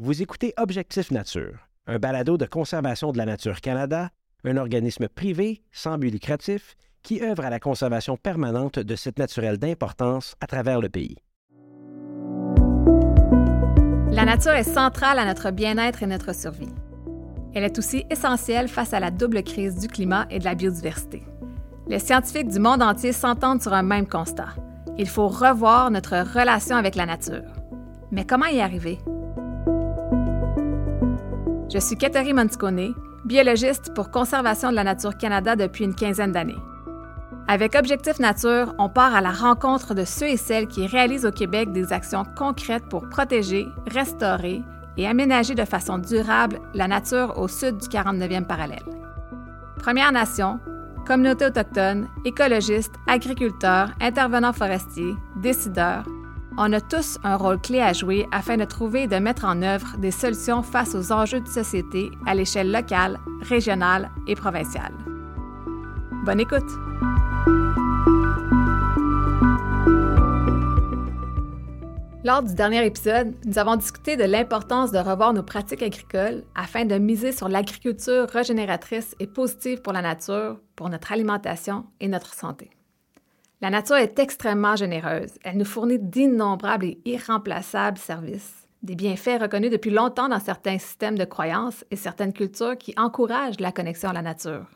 Vous écoutez Objectif Nature, un balado de conservation de la nature Canada, un organisme privé sans but lucratif qui œuvre à la conservation permanente de sites naturels d'importance à travers le pays. La nature est centrale à notre bien-être et notre survie. Elle est aussi essentielle face à la double crise du climat et de la biodiversité. Les scientifiques du monde entier s'entendent sur un même constat. Il faut revoir notre relation avec la nature. Mais comment y arriver? Je suis Catherine Monticone, biologiste pour Conservation de la Nature Canada depuis une quinzaine d'années. Avec Objectif Nature, on part à la rencontre de ceux et celles qui réalisent au Québec des actions concrètes pour protéger, restaurer et aménager de façon durable la nature au sud du 49e parallèle. Premières Nations, communautés autochtones, écologistes, agriculteurs, intervenants forestiers, décideurs, on a tous un rôle clé à jouer afin de trouver et de mettre en œuvre des solutions face aux enjeux de société à l'échelle locale, régionale et provinciale. Bonne écoute! Lors du dernier épisode, nous avons discuté de l'importance de revoir nos pratiques agricoles afin de miser sur l'agriculture régénératrice et positive pour la nature, pour notre alimentation et notre santé. La nature est extrêmement généreuse. Elle nous fournit d'innombrables et irremplaçables services, des bienfaits reconnus depuis longtemps dans certains systèmes de croyances et certaines cultures qui encouragent la connexion à la nature.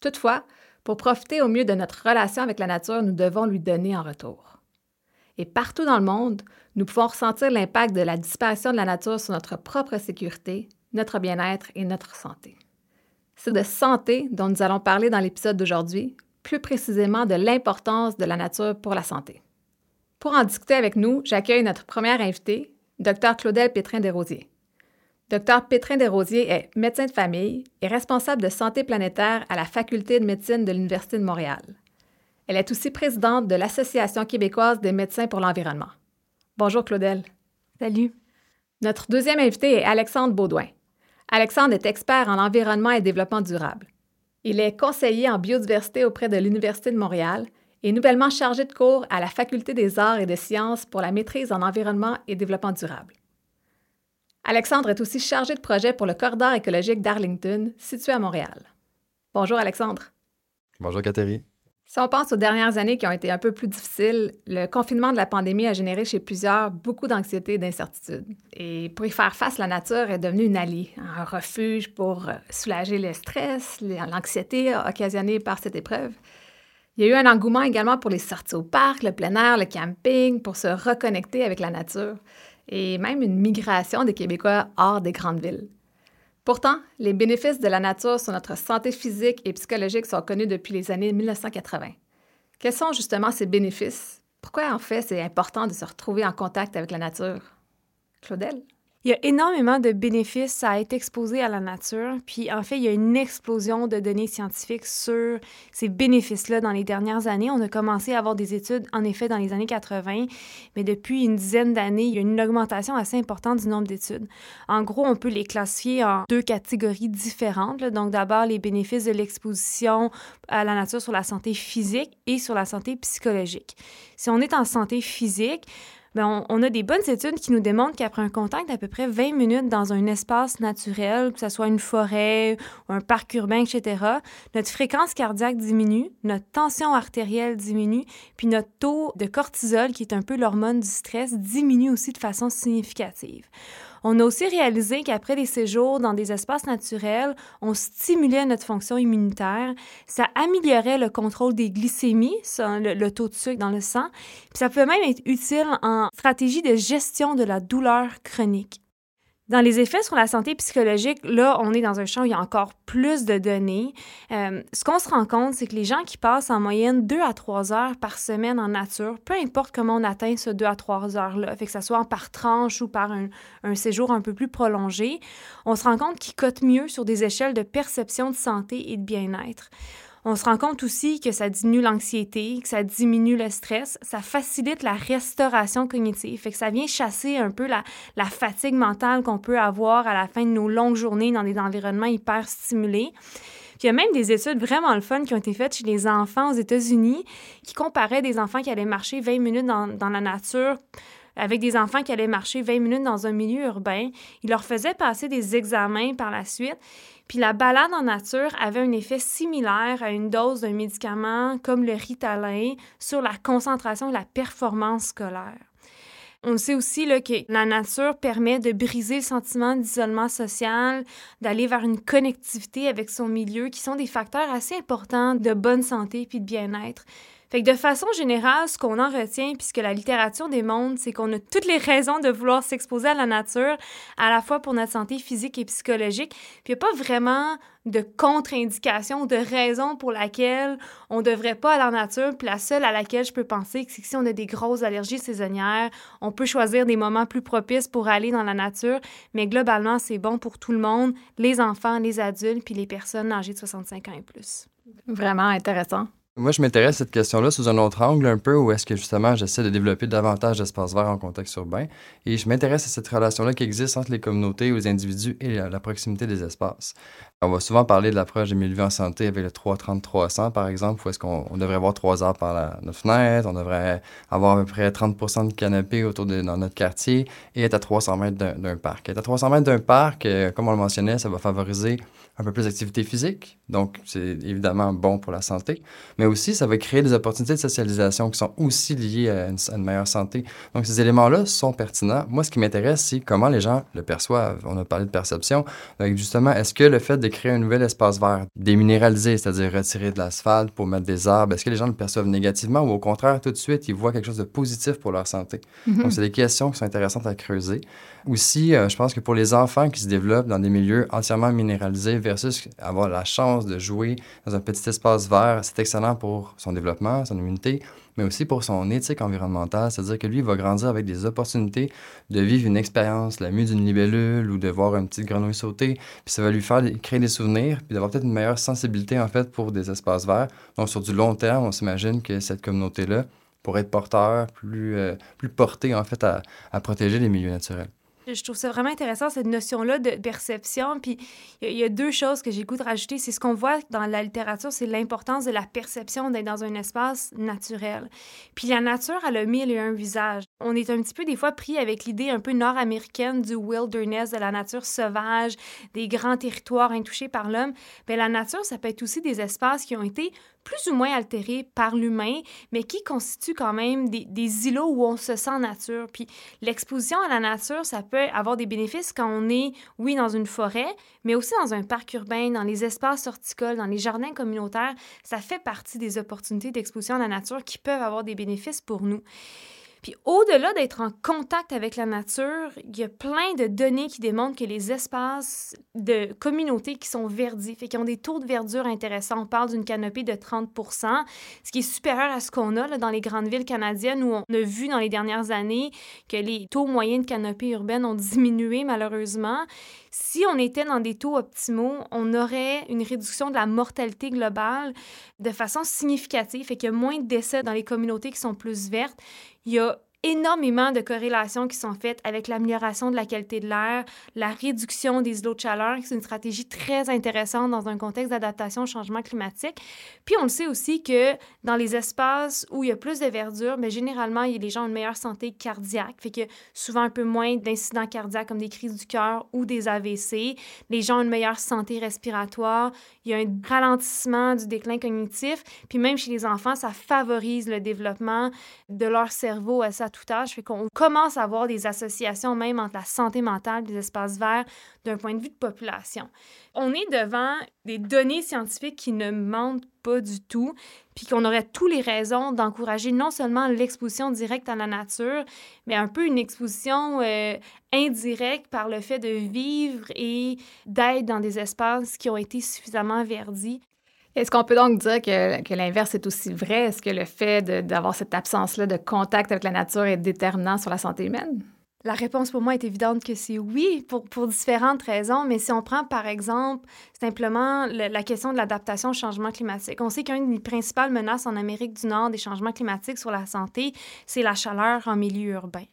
Toutefois, pour profiter au mieux de notre relation avec la nature, nous devons lui donner en retour. Et partout dans le monde, nous pouvons ressentir l'impact de la disparition de la nature sur notre propre sécurité, notre bien-être et notre santé. C'est de santé dont nous allons parler dans l'épisode d'aujourd'hui, plus précisément de l'importance de la nature pour la santé. Pour en discuter avec nous, j'accueille notre première invitée, Dr Claudel Pétrin-Desrosiers. Dr Pétrin Desrosiers est médecin de famille et responsable de santé planétaire à la Faculté de médecine de l'Université de Montréal. Elle est aussi présidente de l'Association québécoise des médecins pour l'environnement. Bonjour Claudel. Salut. Notre deuxième invité est Alexandre Baudouin. Alexandre est expert en environnement et développement durable. Il est conseiller en biodiversité auprès de l'Université de Montréal et nouvellement chargé de cours à la Faculté des arts et des sciences pour la maîtrise en environnement et développement durable. Alexandre est aussi chargé de projet pour le corridor écologique d'Arlington, situé à Montréal. Bonjour Alexandre. Bonjour Catherine. Si on pense aux dernières années qui ont été un peu plus difficiles, le confinement de la pandémie a généré chez plusieurs beaucoup d'anxiété et d'incertitude. Et pour y faire face, la nature est devenue une alliée, un refuge pour euh, soulager le stress, l'anxiété occasionnée par cette épreuve. Il y a eu un engouement également pour les sorties au parc, le plein air, le camping, pour se reconnecter avec la nature, et même une migration des Québécois hors des grandes villes. Pourtant, les bénéfices de la nature sur notre santé physique et psychologique sont connus depuis les années 1980. Quels sont justement ces bénéfices? Pourquoi en fait c'est important de se retrouver en contact avec la nature? Claudel? Il y a énormément de bénéfices à être exposé à la nature. Puis en fait, il y a une explosion de données scientifiques sur ces bénéfices-là dans les dernières années. On a commencé à avoir des études, en effet, dans les années 80, mais depuis une dizaine d'années, il y a une augmentation assez importante du nombre d'études. En gros, on peut les classifier en deux catégories différentes. Donc d'abord, les bénéfices de l'exposition à la nature sur la santé physique et sur la santé psychologique. Si on est en santé physique, Bien, on, a des bonnes études qui nous démontrent qu'après un contact d'à peu près 20 minutes dans un espace naturel, que ce soit une forêt ou un parc urbain, etc., notre fréquence cardiaque diminue, notre tension artérielle diminue, puis notre taux de cortisol, qui est un peu l'hormone du stress, diminue aussi de façon significative. On a aussi réalisé qu'après des séjours dans des espaces naturels, on stimulait notre fonction immunitaire, ça améliorait le contrôle des glycémies, le, le taux de sucre dans le sang, puis ça peut même être utile en stratégie de gestion de la douleur chronique. Dans les effets sur la santé psychologique, là, on est dans un champ où il y a encore plus de données. Euh, ce qu'on se rend compte, c'est que les gens qui passent en moyenne deux à trois heures par semaine en nature, peu importe comment on atteint ce deux à trois heures-là, fait que ça soit par tranche ou par un, un séjour un peu plus prolongé, on se rend compte qu'ils cotent mieux sur des échelles de perception de santé et de bien-être. On se rend compte aussi que ça diminue l'anxiété, que ça diminue le stress, ça facilite la restauration cognitive, fait que ça vient chasser un peu la, la fatigue mentale qu'on peut avoir à la fin de nos longues journées dans des environnements hyper stimulés. Puis il y a même des études vraiment le fun qui ont été faites chez les enfants aux États-Unis qui comparaient des enfants qui allaient marcher 20 minutes dans, dans la nature avec des enfants qui allaient marcher 20 minutes dans un milieu urbain. Il leur faisait passer des examens par la suite. Puis la balade en nature avait un effet similaire à une dose d'un médicament comme le Ritalin sur la concentration et la performance scolaire. On sait aussi là, que la nature permet de briser le sentiment d'isolement social, d'aller vers une connectivité avec son milieu, qui sont des facteurs assez importants de bonne santé puis de bien-être. Fait que de façon générale, ce qu'on en retient, puisque la littérature démontre, c'est qu'on a toutes les raisons de vouloir s'exposer à la nature, à la fois pour notre santé physique et psychologique. Puis il n'y a pas vraiment de contre-indication, de raison pour laquelle on ne devrait pas aller en nature. Puis la seule à laquelle je peux penser, c'est que si on a des grosses allergies saisonnières, on peut choisir des moments plus propices pour aller dans la nature. Mais globalement, c'est bon pour tout le monde, les enfants, les adultes, puis les personnes âgées de 65 ans et plus. Vraiment intéressant. Moi, je m'intéresse à cette question-là sous un autre angle un peu, où est-ce que justement j'essaie de développer davantage d'espaces verts en contexte urbain. Et je m'intéresse à cette relation-là qui existe entre les communautés, les individus et la, proximité des espaces. On va souvent parler de l'approche des milieux en santé avec le 330-300, par exemple, où est-ce qu'on devrait avoir trois arbres par la, notre fenêtre, on devrait avoir à peu près 30% de canapés autour de dans notre quartier et être à 300 mètres d'un parc. Être à 300 mètres d'un parc, euh, comme on le mentionnait, ça va favoriser un peu plus d'activité physique, donc c'est évidemment bon pour la santé, mais aussi ça va créer des opportunités de socialisation qui sont aussi liées à une, meilleure santé. Donc ces éléments-là sont pertinents. Moi, ce qui m'intéresse, c'est comment les gens le perçoivent. On a parlé de perception. Donc justement, est-ce que le fait de créer un nouvel espace vert, déminéralisé, c'est-à-dire retirer de l'asphalte pour mettre des arbres, est-ce que les gens le perçoivent négativement ou au contraire, tout de suite, ils voient quelque chose de positif pour leur santé? Mm-hmm. Donc c'est des questions qui sont intéressantes à creuser. Aussi, euh, je pense que pour les enfants qui se développent dans des milieux entièrement minéralisés versus avoir la chance de jouer dans un petit espace vert, c'est excellent pour son développement, son immunité, mais aussi pour son éthique environnementale. C'est-à-dire que lui, il va grandir avec des opportunités de vivre une expérience, la mue d'une libellule ou de voir une petite grenouille sauter. Puis ça va lui faire créer des souvenirs, puis d'avoir peut-être une meilleure sensibilité, en fait, pour des espaces verts. Donc, sur du long terme, on s'imagine que cette communauté-là pourrait être porteur, plus, euh, plus portée, en fait, à, à protéger les milieux naturels. Je trouve ça vraiment intéressant, cette notion-là de perception. Puis il y, a deux choses que j'ai goût de rajouter. C'est ce qu'on voit dans la littérature, c'est l'importance de la perception d'être dans un espace naturel. Puis la nature, elle a mille et un visages. On est un petit peu des fois pris avec l'idée un peu nord-américaine du wilderness, de la nature sauvage, des grands territoires intouchés par l'homme. Bien, la nature, ça peut être aussi des espaces qui ont été plus ou moins altérés par l'humain, mais qui constituent quand même des, des, îlots où on se sent nature. Puis l'exposition à la nature, ça peut avoir des bénéfices quand on est, oui, dans une forêt, mais aussi dans un parc urbain, dans les espaces horticoles, dans les jardins communautaires. Ça fait partie des opportunités d'exposition à la nature qui peuvent avoir des bénéfices pour nous. Puis au-delà d'être en contact avec la nature, il y a plein de données qui démontrent que les espaces de communautés qui sont verdis, fait qui ont des taux de verdure intéressants, on parle d'une canopée de 30 ce qui est supérieur à ce qu'on a là, dans les grandes villes canadiennes où on a vu dans les dernières années que les taux moyens de canopée urbaine ont diminué malheureusement. Si on était dans des taux optimaux, on aurait une réduction de la mortalité globale de façon significative, fait qu'il y a moins de décès dans les communautés qui sont plus vertes. Il y a énormément de corrélations qui sont faites avec l'amélioration de la qualité de l'air, la réduction des îlots de chaleur, qui est une stratégie très intéressante dans un contexte d'adaptation au changement climatique. Puis on le sait aussi que dans les espaces où il y a plus de verdure, mais généralement, il y a les gens ont une meilleure santé cardiaque, fait que souvent un peu moins d'incidents cardiaques comme des crises du cœur ou des AVC. Les gens ont une meilleure santé respiratoire, il y a un ralentissement du déclin cognitif, puis même chez les enfants, ça favorise le développement de leur cerveau à tout âge. Fait qu'on commence à avoir des associations même entre la santé mentale des espaces verts d'un point de vue de population. On est devant des données scientifiques qui ne mentent pas du tout, puis qu'on aurait toutes les raisons d'encourager non seulement l'exposition directe à la nature, mais un peu une exposition euh, indirecte par le fait de vivre et d'être dans des espaces qui ont été suffisamment verdis. Est-ce qu'on peut donc dire que, l'inverse est aussi vrai? Est-ce que le fait d'avoir cette absence-là de contact avec la nature est déterminant sur la santé humaine? La réponse pour moi est évidente que c'est oui, pour, différentes raisons, mais si on prend par exemple simplement la question de l'adaptation au changement climatique, on sait qu'une des principales menaces en Amérique du Nord des changements climatiques sur la santé, c'est la chaleur en milieu urbain.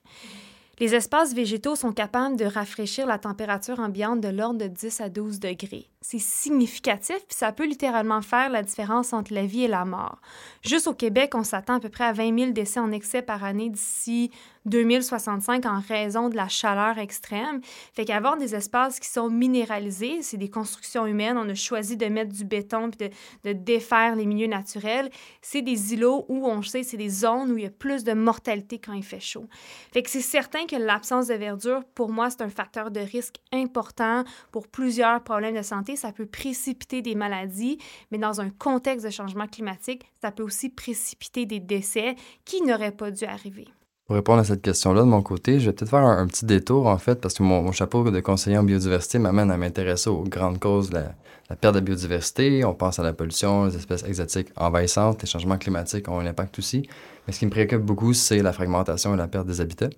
Les espaces végétaux sont capables de rafraîchir la température ambiante de l'ordre de 10 à 12 degrés. C'est significatif, puis ça peut littéralement faire la différence entre la vie et la mort. Juste au Québec, on s'attend à peu près à 20 000 décès en excès par année d'ici 2065 en raison de la chaleur extrême. Fait qu'avoir des espaces qui sont minéralisés, c'est des constructions humaines, on a choisi de mettre du béton puis de, de défaire les milieux naturels, c'est des îlots où on sait c'est des zones où il y a plus de mortalité quand il fait chaud. Fait que c'est certain que l'absence de verdure, pour moi, c'est un facteur de risque important pour plusieurs problèmes de santé. Ça peut précipiter des maladies, mais dans un contexte de changement climatique, ça peut aussi précipiter des décès qui n'auraient pas dû arriver. Pour répondre à cette question-là, de mon côté, je vais peut-être faire un, petit détour, en fait, parce que mon, chapeau de conseiller en biodiversité m'amène à m'intéresser aux grandes causes de la, la, perte de biodiversité. On pense à la pollution, les espèces exotiques envahissantes, les changements climatiques ont un impact aussi. Mais ce qui me préoccupe beaucoup, c'est la fragmentation et la perte des habitats.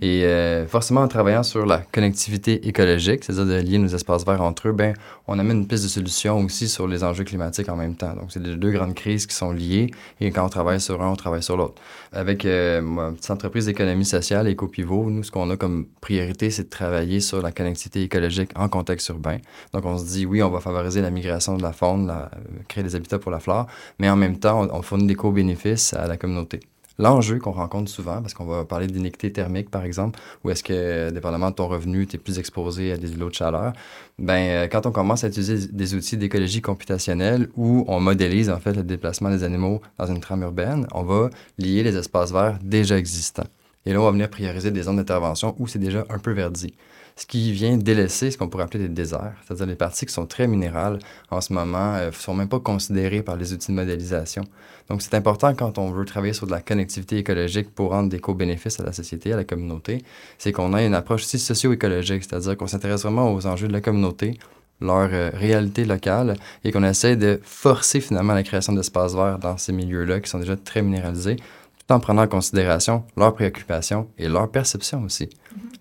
Et euh, forcément, en travaillant sur la connectivité écologique, c'est-à-dire de lier nos espaces verts entre eux, ben, on amène une piste de solution aussi sur les enjeux climatiques en même temps. Donc, c'est les deux grandes crises qui sont liées. Et quand on travaille sur un, on travaille sur l'autre. Avec euh, ma petite entreprise d'économie sociale, EcoPivot, nous, ce qu'on a comme priorité, c'est de travailler sur la connectivité écologique en contexte urbain. Donc, on se dit, oui, on va favoriser la migration de la faune, la, créer des habitats pour la flore, mais en même temps, on fournit des co-bénéfices à la communauté. L'enjeu qu'on rencontre souvent, parce qu'on va parler d'inéquité thermique, par exemple, où est-ce que, dépendamment de ton revenu, tu es plus exposé à des îlots de chaleur, ben, euh, quand on commence à utiliser des outils d'écologie computationnelle où on modélise, en fait, le déplacement des animaux dans une trame urbaine, on va lier les espaces verts déjà existants. Et là, on va venir prioriser des zones d'intervention où c'est déjà un peu verdi ce qui vient délaisser ce qu'on pourrait appeler des déserts, c'est-à-dire les parties qui sont très minérales en ce moment ne euh, sont même pas considérées par les outils de modélisation. Donc c'est important quand on veut travailler sur de la connectivité écologique pour rendre des co-bénéfices à la société, à la communauté, c'est qu'on a une approche aussi socio-écologique, c'est-à-dire qu'on s'intéresse vraiment aux enjeux de la communauté, leur euh, réalité locale et qu'on essaie de forcer finalement la création d'espaces verts dans ces milieux-là qui sont déjà très minéralisés tout en prenant en considération leurs préoccupations et leur perception aussi.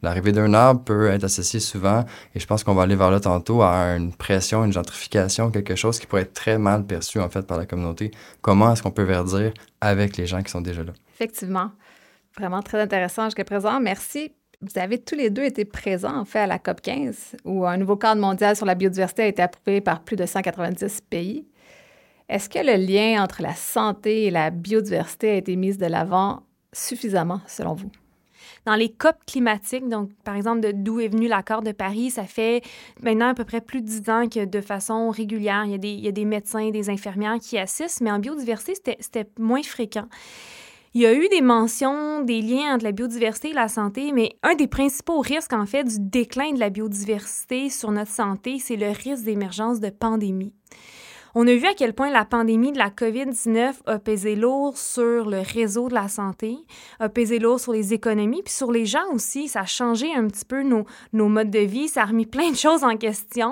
L'arrivée d'un arbre peut être associée souvent, et je pense qu'on va aller vers là tantôt, à une pression, une gentrification, quelque chose qui pourrait être très mal perçu en fait par la communauté. Comment est-ce qu'on peut verdir avec les gens qui sont déjà là? Effectivement. Vraiment très intéressant jusqu'à présent. Merci. Vous avez tous les deux été présents, en fait, à la COP 15, où un nouveau cadre mondial sur la biodiversité a été approuvé par plus de 190 pays. Est-ce que le lien entre la santé et la biodiversité a été mis de l'avant suffisamment, selon vous? Dans les COP climatiques, donc par exemple d'où est venu l'accord de Paris, ça fait maintenant à peu près plus de dix ans que de façon régulière, il y a des, il y a des médecins, des infirmières qui assistent, mais en biodiversité, c'était moins fréquent. Il y a eu des mentions, des liens entre la biodiversité et la santé, mais un des principaux risques, en fait, du déclin de la biodiversité sur notre santé, c'est le risque d'émergence de pandémies. On a vu à quel point la pandémie de la COVID-19 a pesé lourd sur le réseau de la santé, a pesé lourd sur les économies, puis sur les gens aussi. Ça a changé un petit peu nos, nos modes de vie, ça a remis plein de choses en question.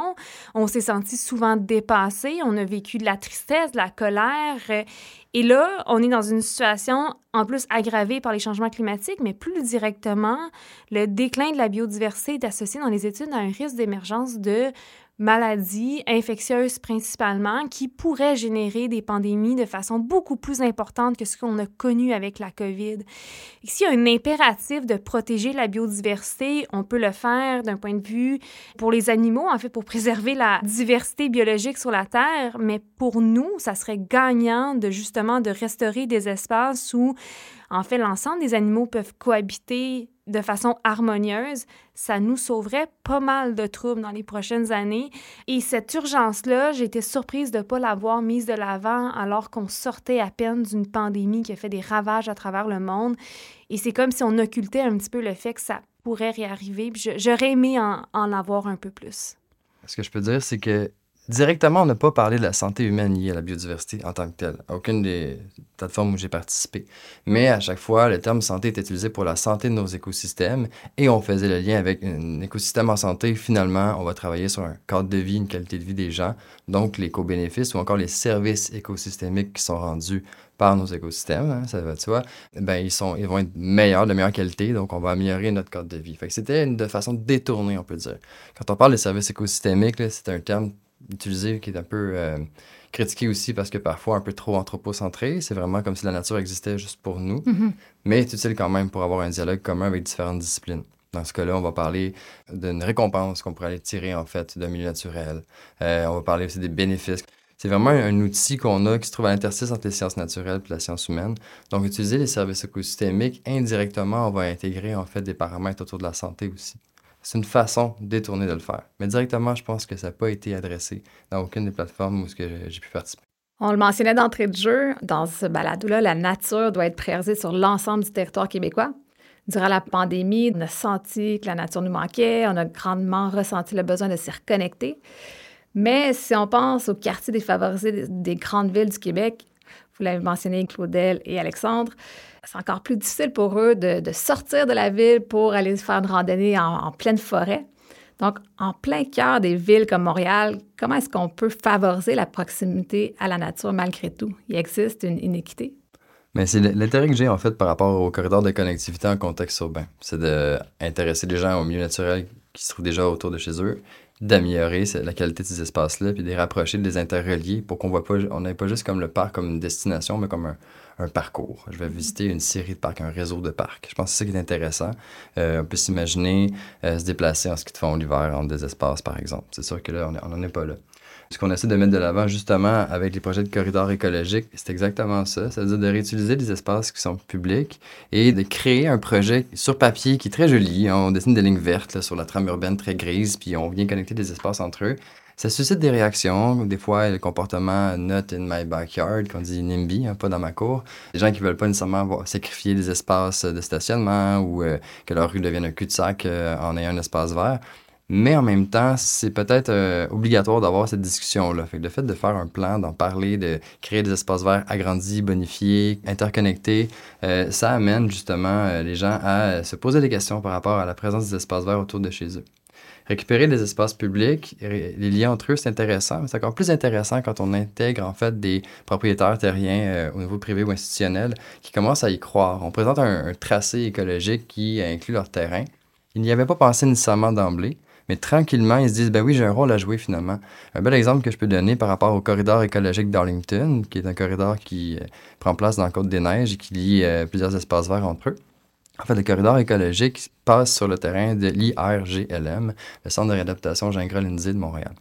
On s'est senti souvent dépassé, on a vécu de la tristesse, de la colère. Et là, on est dans une situation en plus aggravée par les changements climatiques, mais plus directement, le déclin de la biodiversité est associé dans les études à un risque d'émergence de maladies infectieuses principalement qui pourraient générer des pandémies de façon beaucoup plus importante que ce qu'on a connu avec la COVID. S'il y a un impératif de protéger la biodiversité, on peut le faire d'un point de vue pour les animaux, en fait, pour préserver la diversité biologique sur la Terre, mais pour nous, ça serait gagnant de justement de restaurer des espaces où, en fait, l'ensemble des animaux peuvent cohabiter de façon harmonieuse, ça nous sauverait pas mal de troubles dans les prochaines années. Et cette urgence-là, j'ai été surprise de ne pas l'avoir mise de l'avant alors qu'on sortait à peine d'une pandémie qui a fait des ravages à travers le monde. Et c'est comme si on occultait un petit peu le fait que ça pourrait réarriver. J'aurais aimé en, en avoir un peu plus. Ce que je peux dire, c'est que Directement, on n'a pas parlé de la santé humaine liée à la biodiversité en tant que telle, à aucune des plateformes où j'ai participé. Mais à chaque fois, le terme santé est utilisé pour la santé de nos écosystèmes et on faisait le lien avec un écosystème en santé. Finalement, on va travailler sur un cadre de vie, une qualité de vie des gens, donc les co-bénéfices ou encore les services écosystémiques qui sont rendus par nos écosystèmes, hein, ça va tu vois, ben ils, sont, ils vont être meilleurs, de meilleure qualité, donc on va améliorer notre cadre de vie. C'était une de façon détournée, on peut dire. Quand on parle de services écosystémiques, c'est un terme utilisé qui est un peu euh, critiqué aussi parce que parfois un peu trop anthropocentré. C'est vraiment comme si la nature existait juste pour nous. Mm-hmm. Mais c'est utile quand même pour avoir un dialogue commun avec différentes disciplines. Dans ce cas-là, on va parler d'une récompense qu'on pourrait aller tirer en fait d'un milieu naturel. Euh, on va parler aussi des bénéfices. C'est vraiment un, outil qu'on a qui se trouve à l'interstice entre les sciences naturelles et la science humaine. Donc, utiliser les services écosystémiques, indirectement, on va intégrer en fait des paramètres autour de la santé aussi. C'est une façon détournée de le faire. Mais directement, je pense que ça n'a pas été adressé dans aucune des plateformes où j'ai pu participer. On le mentionnait d'entrée de jeu, dans ce balado-là, la nature doit être préservée sur l'ensemble du territoire québécois. Durant la pandémie, on a senti que la nature nous manquait, on a grandement ressenti le besoin de s'y reconnecter. Mais si on pense aux quartiers défavorisés des grandes villes du Québec, vous l'avez mentionné, Claudel et Alexandre, c'est encore plus difficile pour eux de, sortir de la ville pour aller faire une randonnée en, pleine forêt. Donc, en plein cœur des villes comme Montréal, comment est-ce qu'on peut favoriser la proximité à la nature malgré tout? Il existe une inéquité? Mais c'est l'intérêt que j'ai en fait par rapport au corridor de connectivité en contexte urbain. C'est d'intéresser les gens au milieu naturel qui se trouvent déjà autour de chez eux d'améliorer la qualité de ces espaces-là, puis de les rapprocher, de les interrelier pour qu'on voit pas, on n'ait pas juste comme le parc comme une destination, mais comme un, un, parcours. Je vais visiter une série de parcs, un réseau de parcs. Je pense que c'est ça qui est intéressant. Euh, on peut s'imaginer euh, se déplacer en ski de fond l'hiver entre des espaces, par exemple. C'est sûr que là, on n'en est pas là. Ce qu'on essaie de mettre de l'avant justement avec les projets de corridors écologiques, c'est exactement ça. C'est-à-dire de réutiliser des espaces qui sont publics et de créer un projet sur papier qui est très joli. On dessine des lignes vertes sur la trame urbaine très grise, puis on vient connecter des espaces entre eux. Ça suscite des réactions, des fois le comportement not in my backyard, qu'on dit NIMBY, hein, pas dans ma cour. Des gens qui veulent pas nécessairement sacrifier des espaces de stationnement ou euh, que leur rue devienne un cul-de-sac euh, en ayant un espace vert. Mais en même temps, c'est peut-être euh, obligatoire d'avoir cette discussion-là. Le fait de faire un plan, d'en parler, de créer des espaces verts agrandis, bonifiés, interconnectés, ça amène justement les gens à se poser des questions par rapport à la présence des espaces verts autour de chez eux. Récupérer des espaces publics, les liens entre eux, c'est intéressant, mais c'est encore plus intéressant quand on intègre en fait des propriétaires terriens au niveau privé ou institutionnel qui commencent à y croire. On présente un, tracé écologique qui inclut leur terrain. Ils n'y avaient pas pensé nécessairement d'emblée, mais tranquillement, ils se disent, ben oui, j'ai un rôle à jouer finalement. Un bel exemple que je peux donner par rapport au corridor écologique d'Arlington, qui est un corridor qui euh, prend place dans la Côte-des-Neiges et qui lie euh, plusieurs espaces verts entre eux. En fait, le corridor écologique passe sur le terrain de l'IRGLM, le Centre de réadaptation Gingras-Lindsay de Montréal.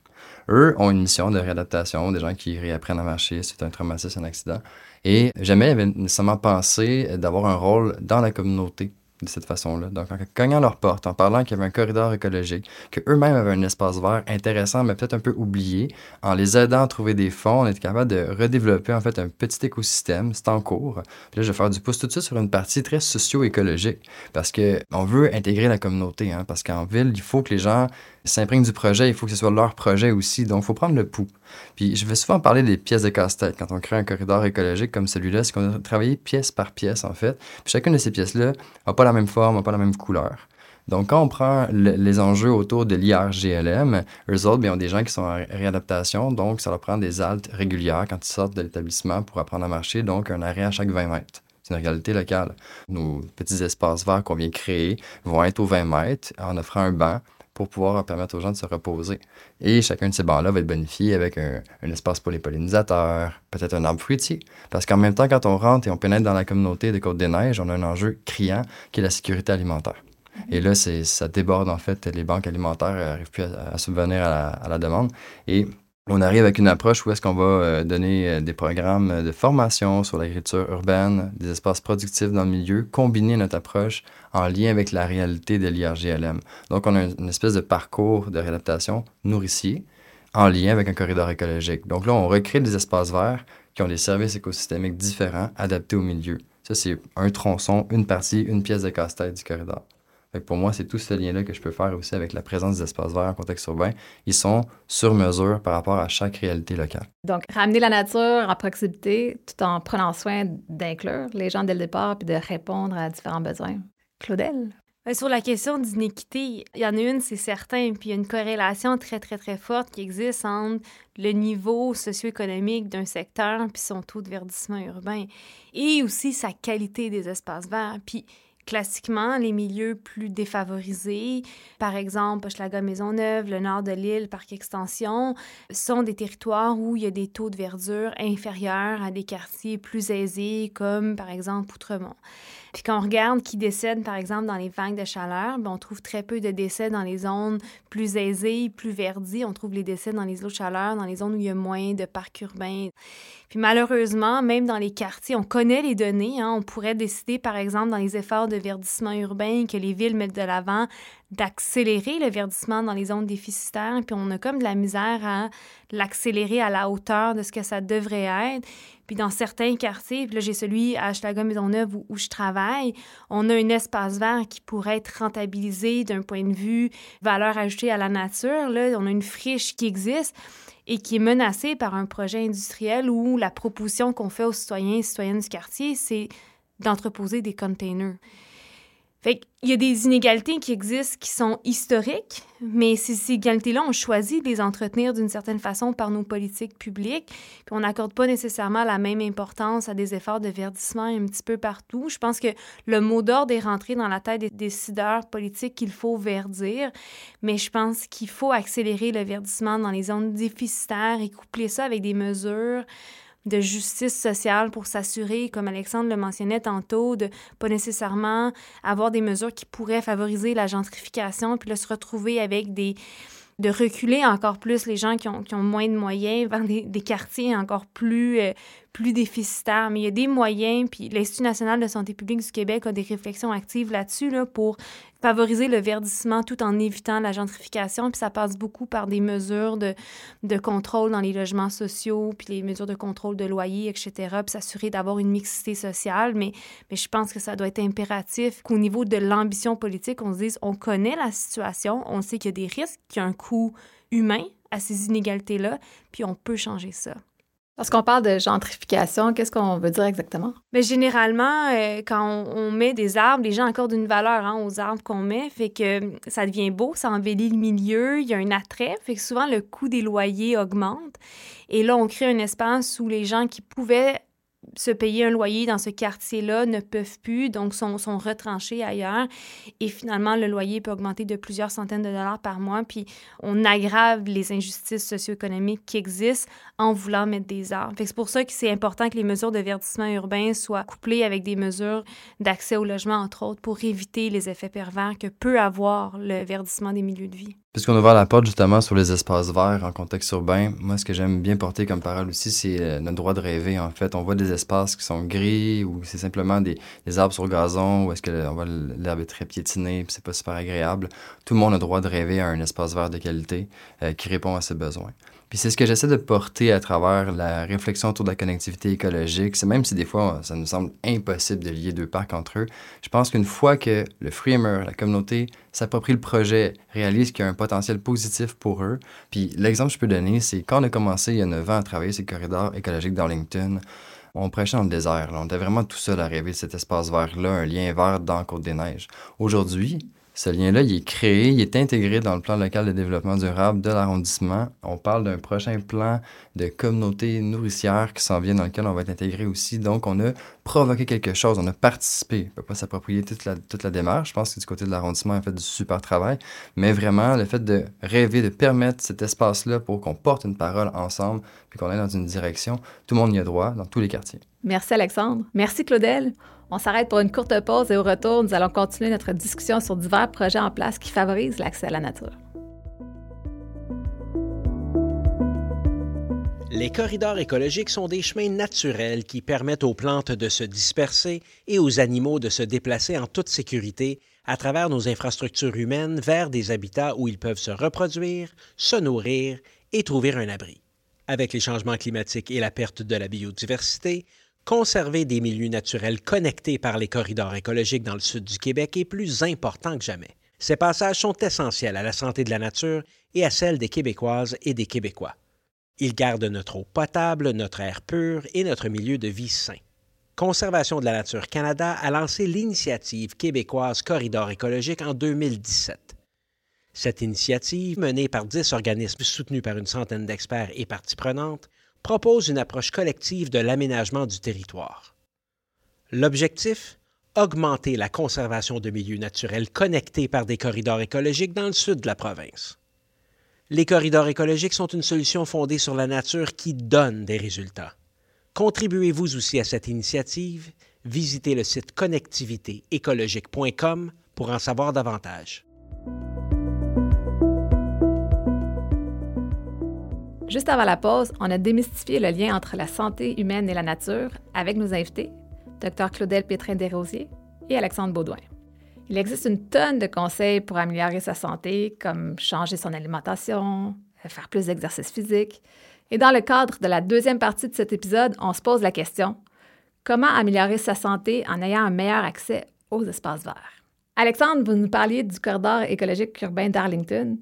Eux ont une mission de réadaptation, des gens qui réapprennent à marcher suite un traumatisme, un accident. Et jamais ils avaient nécessairement pensé d'avoir un rôle dans la communauté de cette façon-là. Donc, en cognant leur porte, en parlant qu'il y avait un corridor écologique, qu'eux-mêmes avaient un espace vert intéressant, mais peut-être un peu oublié, en les aidant à trouver des fonds, on était capable de redévelopper en fait un petit écosystème. C'est en cours. Puis là, je vais faire du pouce tout de suite sur une partie très socio-écologique, parce qu'on veut intégrer la communauté, hein, parce qu'en ville, il faut que les gens s'imprègnent du projet, il faut que ce soit leur projet aussi. Donc, il faut prendre le pouls. Puis, je vais souvent parler des pièces de casse-tête. Quand on crée un corridor écologique comme celui-là, c'est qu'on a travaillé pièce par pièce, en fait. Puis, chacune de ces pièces-là n'a pas la même forme, pas la même couleur. Donc, quand on prend les enjeux autour de l'IRGLM, eux autres, bien, ont des gens qui sont en réadaptation, donc ça leur prend des haltes régulières quand ils sortent de l'établissement pour apprendre à marcher, donc un arrêt à chaque 20 mètres. C'est une réalité locale. Nos petits espaces verts qu'on vient créer vont être aux 20 mètres en offrant un banc pour pouvoir permettre aux gens de se reposer. Et chacun de ces bancs-là va être bonifié avec un, espace pour les pollinisateurs, peut-être un arbre fruitier. Parce qu'en même temps, quand on rentre et on pénètre dans la communauté des Côtes-des-Neiges, on a un enjeu criant qui est la sécurité alimentaire. Et là, ça déborde en fait, les banques alimentaires n'arrivent plus à, subvenir à la, à la demande. Et on arrive avec une approche où est-ce qu'on va euh, donner euh, des programmes de formation sur l'agriculture urbaine, des espaces productifs dans le milieu, combiner notre approche en lien avec la réalité de l'IRGLM. Donc, on a une espèce de parcours de réadaptation nourricier en lien avec un corridor écologique. Donc là, on recrée des espaces verts qui ont des services écosystémiques différents adaptés au milieu. Ça, c'est un tronçon, une partie, une pièce de casse-tête du corridor pour moi, c'est tout ce lien-là que je peux faire aussi avec la présence des espaces verts en contexte urbain. Ils sont sur mesure par rapport à chaque réalité locale. Donc, ramener la nature en proximité tout en prenant soin d'inclure les gens dès le départ puis de répondre à différents besoins. Claudel? Ben, sur la question d'inéquité, il y en a une, c'est certain, puis il y a une corrélation très, très, très forte qui existe entre le niveau socio-économique d'un secteur puis son taux de verdissement urbain et aussi sa qualité des espaces verts. Puis classiquement, les milieux plus défavorisés, par exemple Hochelaga Maisonneuve, le nord de l'île, Parc Extension, sont des territoires où il y a des taux de verdure inférieurs à des quartiers plus aisés comme par exemple Outremont. Puis quand on regarde qui décède, par exemple, dans les vagues de chaleur, ben, on trouve très peu de décès dans les zones plus aisées, plus verdies. On trouve les décès dans les eaux de chaleur, dans les zones où il y a moins de parcs urbains. Puis malheureusement, même dans les quartiers, on connaît les données. Hein. On pourrait décider, par exemple, dans les efforts de verdissement urbain que les villes mettent de l'avant, d'accélérer le verdissement dans les zones déficitaires. Puis on a comme de la misère à l'accélérer à la hauteur de ce que ça devrait être. Puis dans certains quartiers, là j'ai celui à Hochelaga Maisonneuve où, où je travaille, on a un espace vert qui pourrait être rentabilisé d'un point de vue valeur ajoutée à la nature. Là, on a une friche qui existe et qui est menacée par un projet industriel où la proposition qu'on fait aux citoyens et citoyennes du quartier, c'est d'entreposer des containers. Il y a des inégalités qui existent qui sont historiques, mais ces inégalités-là, on choisit de les entretenir d'une certaine façon par nos politiques publiques, puis on n'accorde pas nécessairement la même importance à des efforts de verdissement un petit peu partout. Je pense que le mot d'ordre est rentré dans la tête des décideurs politiques qu'il faut verdir, mais je pense qu'il faut accélérer le verdissement dans les zones déficitaires et coupler ça avec des mesures de justice sociale pour s'assurer, comme Alexandre le mentionnait tantôt, de pas nécessairement avoir des mesures qui pourraient favoriser la gentrification, puis là, se retrouver avec des de reculer encore plus les gens qui ont, qui ont moins de moyens vers des, quartiers encore plus, euh, plus déficitaires. Mais il y a des moyens, puis l'Institut national de santé publique du Québec a des réflexions actives là-dessus là, pour favoriser le verdissement tout en évitant la gentrification. Puis ça passe beaucoup par des mesures de, de contrôle dans les logements sociaux, puis les mesures de contrôle de loyer, etc. Puis s'assurer d'avoir une mixité sociale. Mais, mais je pense que ça doit être impératif qu'au niveau de l'ambition politique, on se dise, on connaît la situation, on sait qu'il y a des risques, qu'il y a un coût humain à ces inégalités-là, puis on peut changer ça. Lorsqu'on parle de gentrification, qu'est-ce qu'on veut dire exactement? Mais généralement, euh, quand on, met des arbres, les gens accordent une valeur hein, aux arbres qu'on met, fait que ça devient beau, ça embellit le milieu, il y a un attrait, fait que souvent le coût des loyers augmente. Et là, on crée un espace où les gens qui pouvaient se payer un loyer dans ce quartier-là ne peuvent plus, donc sont, sont retranchés ailleurs. Et finalement, le loyer peut augmenter de plusieurs centaines de dollars par mois, puis on aggrave les injustices socio-économiques qui existent en voulant mettre des arbres. C'est pour ça que c'est important que les mesures de verdissement urbain soient couplées avec des mesures d'accès au logement, entre autres, pour éviter les effets pervers que peut avoir le verdissement des milieux de vie. Puisqu'on ouvre la porte justement sur les espaces verts en contexte urbain, moi ce que j'aime bien porter comme parole aussi, c'est euh, notre droit de rêver en fait. On voit des espaces qui sont gris ou c'est simplement des, arbres sur gazon ou est-ce que l'herbe est très piétinée c'est pas super agréable. Tout le monde a le droit de rêver à un espace vert de qualité euh, qui répond à ses besoins. Puis c'est ce que j'essaie de porter à travers la réflexion autour de la connectivité écologique. C'est même si des fois ça nous semble impossible de lier deux parcs entre eux. Je pense qu'une fois que le framer, la communauté, s'approprie le projet, réalise qu'il y a un potentiel positif pour eux. Puis l'exemple que je peux donner, c'est quand on a commencé il y a 9 ans à travailler sur le corridor écologique d'Arlington, on prêchait dans le désert. On était vraiment tout seul à rêver de cet espace vert-là, un lien vert dans Côte-des-Neiges. Aujourd'hui, ce lien-là, il est créé, il est intégré dans le plan local de développement durable de l'arrondissement. On parle d'un prochain plan de communauté nourricière qui s'en vient dans lequel on va être intégré aussi. Donc, on a provoqué quelque chose, on a participé. On ne peut pas s'approprier toute la, démarche. Je pense que du côté de l'arrondissement, on a fait du super travail. Mais vraiment, le fait de rêver, de permettre cet espace-là pour qu'on porte une parole ensemble, puis qu'on aille dans une direction, tout le monde y a droit dans tous les quartiers. Merci Alexandre. Merci Claudel. On s'arrête pour une courte pause et au retour, nous allons continuer notre discussion sur divers projets en place qui favorisent l'accès à la nature. Les corridors écologiques sont des chemins naturels qui permettent aux plantes de se disperser et aux animaux de se déplacer en toute sécurité à travers nos infrastructures humaines vers des habitats où ils peuvent se reproduire, se nourrir et trouver un abri. Avec les changements climatiques et la perte de la biodiversité, conserver des milieux naturels connectés par les corridors écologiques dans le sud du Québec est plus important que jamais. Ces passages sont essentiels à la santé de la nature et à celle des Québécoises et des Québécois. Ils gardent notre eau potable, notre air pur et notre milieu de vie sain. Conservation de la nature Canada a lancé l'initiative québécoise Corridor écologique en 2017. Cette initiative, menée par dix organismes soutenus par une centaine d'experts et parties prenantes, propose une approche collective de l'aménagement du territoire. L'objectif Augmenter la conservation de milieux naturels connectés par des corridors écologiques dans le sud de la province. Les corridors écologiques sont une solution fondée sur la nature qui donne des résultats. Contribuez-vous aussi à cette initiative visitez le site connectivitéécologique.com pour en savoir davantage. Juste avant la pause, on a démystifié le lien entre la santé humaine et la nature avec nos invités, Dr Claudel Pétrin-Desrosiers et Alexandre Baudouin. Il existe une tonne de conseils pour améliorer sa santé, comme changer son alimentation, faire plus d'exercice physique. Et dans le cadre de la deuxième partie de cet épisode, on se pose la question comment améliorer sa santé en ayant un meilleur accès aux espaces verts? Alexandre, vous nous parliez du corridor écologique urbain d'Arlington.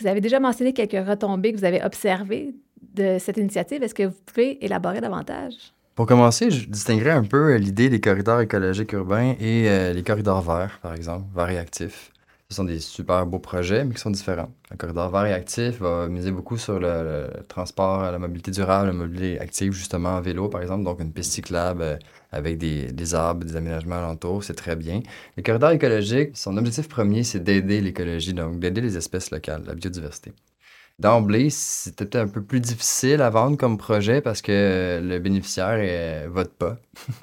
Vous avez déjà mentionné quelques retombées que vous avez observées de cette initiative. Est-ce que vous pouvez élaborer davantage? Pour commencer, je distinguerais un peu l'idée des corridors écologiques urbains et euh, les corridors verts, par exemple, verts et actifs. Ce sont des super beaux projets, mais qui sont différents. Un corridor vert et actif va miser beaucoup sur le, transport, la mobilité durable, la mobilité active, justement en vélo, par exemple. Donc, une piste cyclable euh, avec des, des, arbres, des aménagements alentours, c'est très bien. Le corridor écologique, son objectif premier, c'est d'aider l'écologie, donc d'aider les espèces locales, la biodiversité. D'emblée, c'était un peu plus difficile à vendre comme projet parce que le bénéficiaire ne vote pas.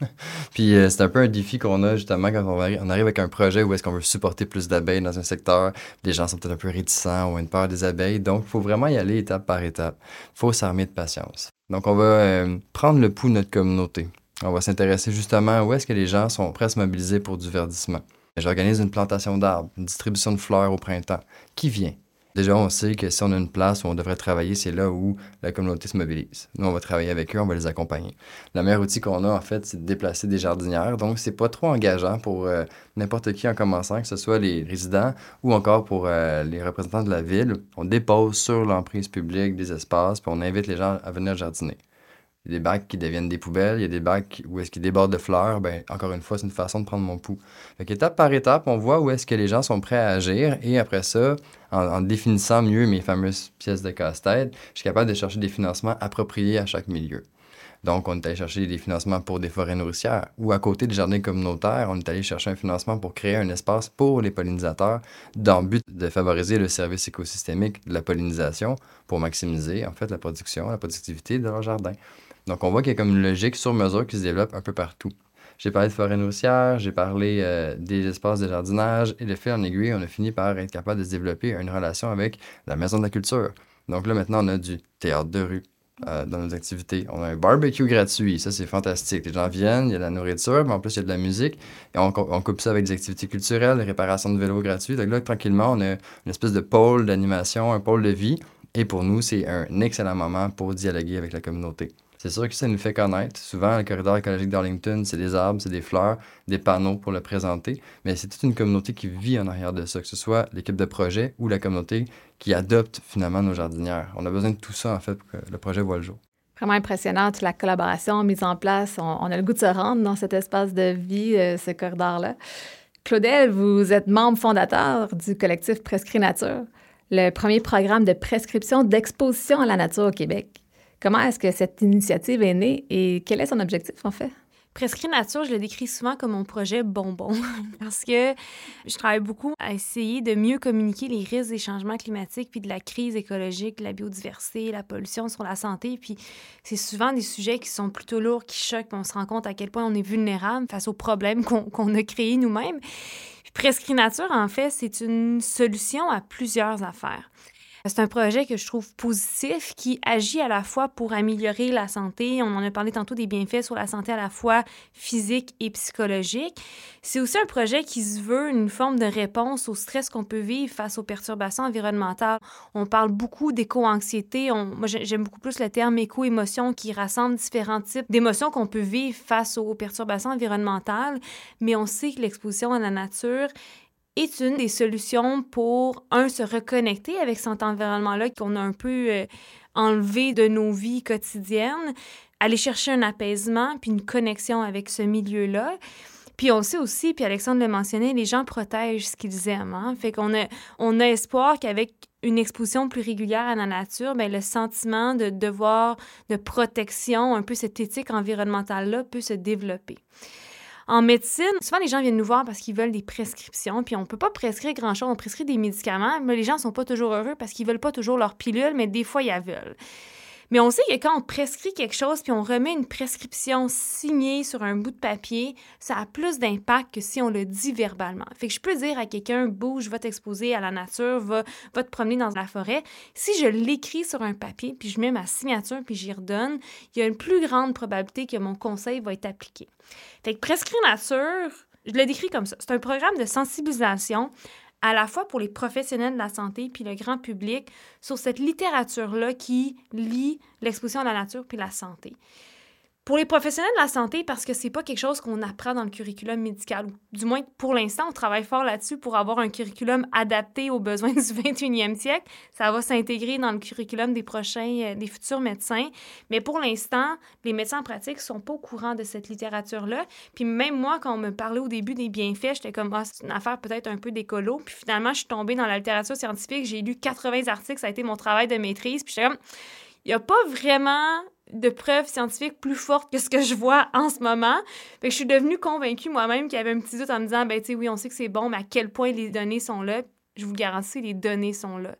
Puis euh, c'est un peu un défi qu'on a justement quand on, arrive avec un projet où est-ce qu'on veut supporter plus d'abeilles dans un secteur. Les gens sont peut-être un peu réticents ou ont une peur des abeilles. Donc, il faut vraiment y aller étape par étape. Il faut s'armer de patience. Donc, on va euh, prendre le pouls de notre communauté. On va s'intéresser justement où est-ce que les gens sont prêts à se mobiliser pour du verdissement. J'organise une plantation d'arbres, une distribution de fleurs au printemps. Qui vient? Déjà, on sait que si on a une place où on devrait travailler, c'est là où la communauté se mobilise. Nous, on va travailler avec eux, on va les accompagner. Le meilleur outil qu'on a, en fait, c'est de déplacer des jardinières. Donc, c'est pas trop engageant pour euh, n'importe qui en commençant, que ce soit les résidents ou encore pour euh, les représentants de la ville. On dépose sur l'emprise publique des espaces, puis on invite les gens à venir jardiner. Il y a des bacs qui deviennent des poubelles, il y a des bacs où est-ce qu'ils débordent de fleurs. Ben, encore une fois, c'est une façon de prendre mon pouls. Étape par étape, on voit où est-ce que les gens sont prêts à agir et après ça, en, définissant mieux mes fameuses pièces de casse-tête, je suis capable de chercher des financements appropriés à chaque milieu. Donc, on est allé chercher des financements pour des forêts nourricières ou à côté des jardins communautaires, on est allé chercher un financement pour créer un espace pour les pollinisateurs dans le but de favoriser le service écosystémique de la pollinisation pour maximiser en fait la production, la productivité de leur jardin. Donc, on voit qu'il y a comme une logique sur mesure qui se développe un peu partout. J'ai parlé de forêt nourricière, j'ai parlé euh, des espaces de jardinage et le fait en aiguille, on a fini par être capable de se développer une relation avec la maison de la culture. Donc là, maintenant, on a du théâtre de rue euh, dans nos activités. On a un barbecue gratuit, ça c'est fantastique. Les gens viennent, il y a de la nourriture, mais en plus il y a de la musique. Et on, on coupe ça avec des activités culturelles, des réparations de vélos gratuits. Donc là, tranquillement, on a une espèce de pôle d'animation, un pôle de vie. Et pour nous, c'est un excellent moment pour dialoguer avec la communauté. C'est sûr que ça nous fait connaître. Souvent, le corridor écologique d'Arlington, c'est des arbres, c'est des fleurs, des panneaux pour le présenter, mais c'est toute une communauté qui vit en arrière de ça, que ce soit l'équipe de projet ou la communauté qui adopte finalement nos jardinières. On a besoin de tout ça, en fait, pour que le projet voit le jour. Vraiment impressionnante, la collaboration mise en place. On, a le goût de se rendre dans cet espace de vie, euh, ce corridor-là. Claudel, vous êtes membre fondateur du collectif Prescrit Nature, le premier programme de prescription d'exposition à la nature au Québec. Comment est-ce que cette initiative est née et quel est son objectif en fait? Prescrit Nature, je le décris souvent comme mon projet bonbon parce que je travaille beaucoup à essayer de mieux communiquer les risques des changements climatiques puis de la crise écologique, de la biodiversité, la pollution sur la santé. Puis c'est souvent des sujets qui sont plutôt lourds, qui choquent. on se rend compte à quel point on est vulnérable face aux problèmes qu'on a créés nous-mêmes. Prescrit Nature, en fait, c'est une solution à plusieurs affaires. C'est un projet que je trouve positif qui agit à la fois pour améliorer la santé. On en a parlé tantôt des bienfaits sur la santé à la fois physique et psychologique. C'est aussi un projet qui se veut une forme de réponse au stress qu'on peut vivre face aux perturbations environnementales. On parle beaucoup d'éco-anxiété. Moi, j'aime beaucoup plus le terme éco-émotion qui rassemble différents types d'émotions qu'on peut vivre face aux perturbations environnementales. Mais on sait que l'exposition à la nature est une des solutions pour, un, se reconnecter avec cet environnement-là qu'on a un peu euh, enlevé de nos vies quotidiennes, aller chercher un apaisement puis une connexion avec ce milieu-là. Puis on sait aussi, puis Alexandre le mentionnait, les gens protègent ce qu'ils aiment. Hein? Fait qu'on a, on a espoir qu'avec une exposition plus régulière à la nature, bien, le sentiment de devoir de protection, un peu cette éthique environnementale-là peut se développer. En médecine, souvent les gens viennent nous voir parce qu'ils veulent des prescriptions, puis on peut pas prescrire grand-chose, on prescrit des médicaments, mais les gens sont pas toujours heureux parce qu'ils veulent pas toujours leur pilule, mais des fois ils la veulent. Mais on sait que quand on prescrit quelque chose puis on remet une prescription signée sur un bout de papier, ça a plus d'impact que si on le dit verbalement. Fait que je peux dire à quelqu'un bouge, va t'exposer à la nature, va, va te promener dans la forêt. Si je l'écris sur un papier puis je mets ma signature puis j'y redonne, il y a une plus grande probabilité que mon conseil va être appliqué. Fait que prescrit nature, je le décris comme ça. C'est un programme de sensibilisation à la fois pour les professionnels de la santé puis le grand public sur cette littérature-là qui lie l'exposition à la nature puis la santé. Pour les professionnels de la santé, parce que c'est pas quelque chose qu'on apprend dans le curriculum médical, du moins pour l'instant, on travaille fort là-dessus pour avoir un curriculum adapté aux besoins du 21e siècle. Ça va s'intégrer dans le curriculum des prochains, euh, des futurs médecins. Mais pour l'instant, les médecins en pratique sont pas au courant de cette littérature-là. Puis même moi, quand on me parlait au début des bienfaits, j'étais comme, ah, c'est une affaire peut-être un peu d'écolo. Puis finalement, je suis tombée dans la littérature scientifique, j'ai lu 80 articles, ça a été mon travail de maîtrise. Puis j'étais comme, il n'y a pas vraiment de preuves scientifiques plus fortes que ce que je vois en ce moment. Fait que je suis devenue convaincue moi-même qu'il y avait un petit doute en me disant, ben, tu sais, oui, on sait que c'est bon, mais à quel point les données sont là? Je vous garantis, les données sont là.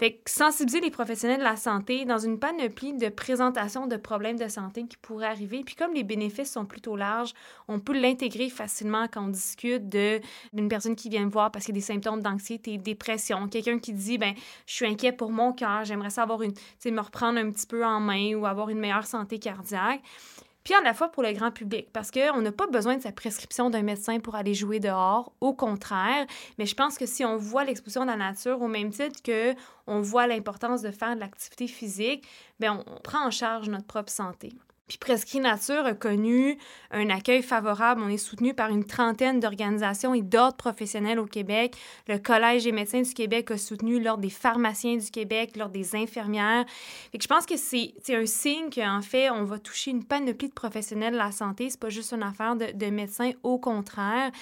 Fait sensibiliser les professionnels de la santé dans une panoplie de présentation de problèmes de santé qui pourraient arriver. Puis comme les bénéfices sont plutôt larges, on peut l'intégrer facilement quand on discute d'une personne qui vient me voir parce qu'il y a des symptômes d'anxiété, dépression, quelqu'un qui dit ben je suis inquiet pour mon cœur, j'aimerais savoir une, me reprendre un petit peu en main ou avoir une meilleure santé cardiaque puis à la fois pour le grand public, parce qu'on n'a pas besoin de sa prescription d'un médecin pour aller jouer dehors, au contraire, mais je pense que si on voit l'exposition de la nature au même titre que on voit l'importance de faire de l'activité physique, bien, on prend en charge notre propre santé. Puis Prescrit Nature a connu un accueil favorable. On est soutenu par une trentaine d'organisations et d'ordres professionnels au Québec. Le Collège des médecins du Québec a soutenu l'Ordre des pharmaciens du Québec, l'Ordre des infirmières. Fait que je pense que c'est un signe qu'en fait, on va toucher une panoplie de professionnels de la santé. C'est pas juste une affaire de, de médecins, au contraire.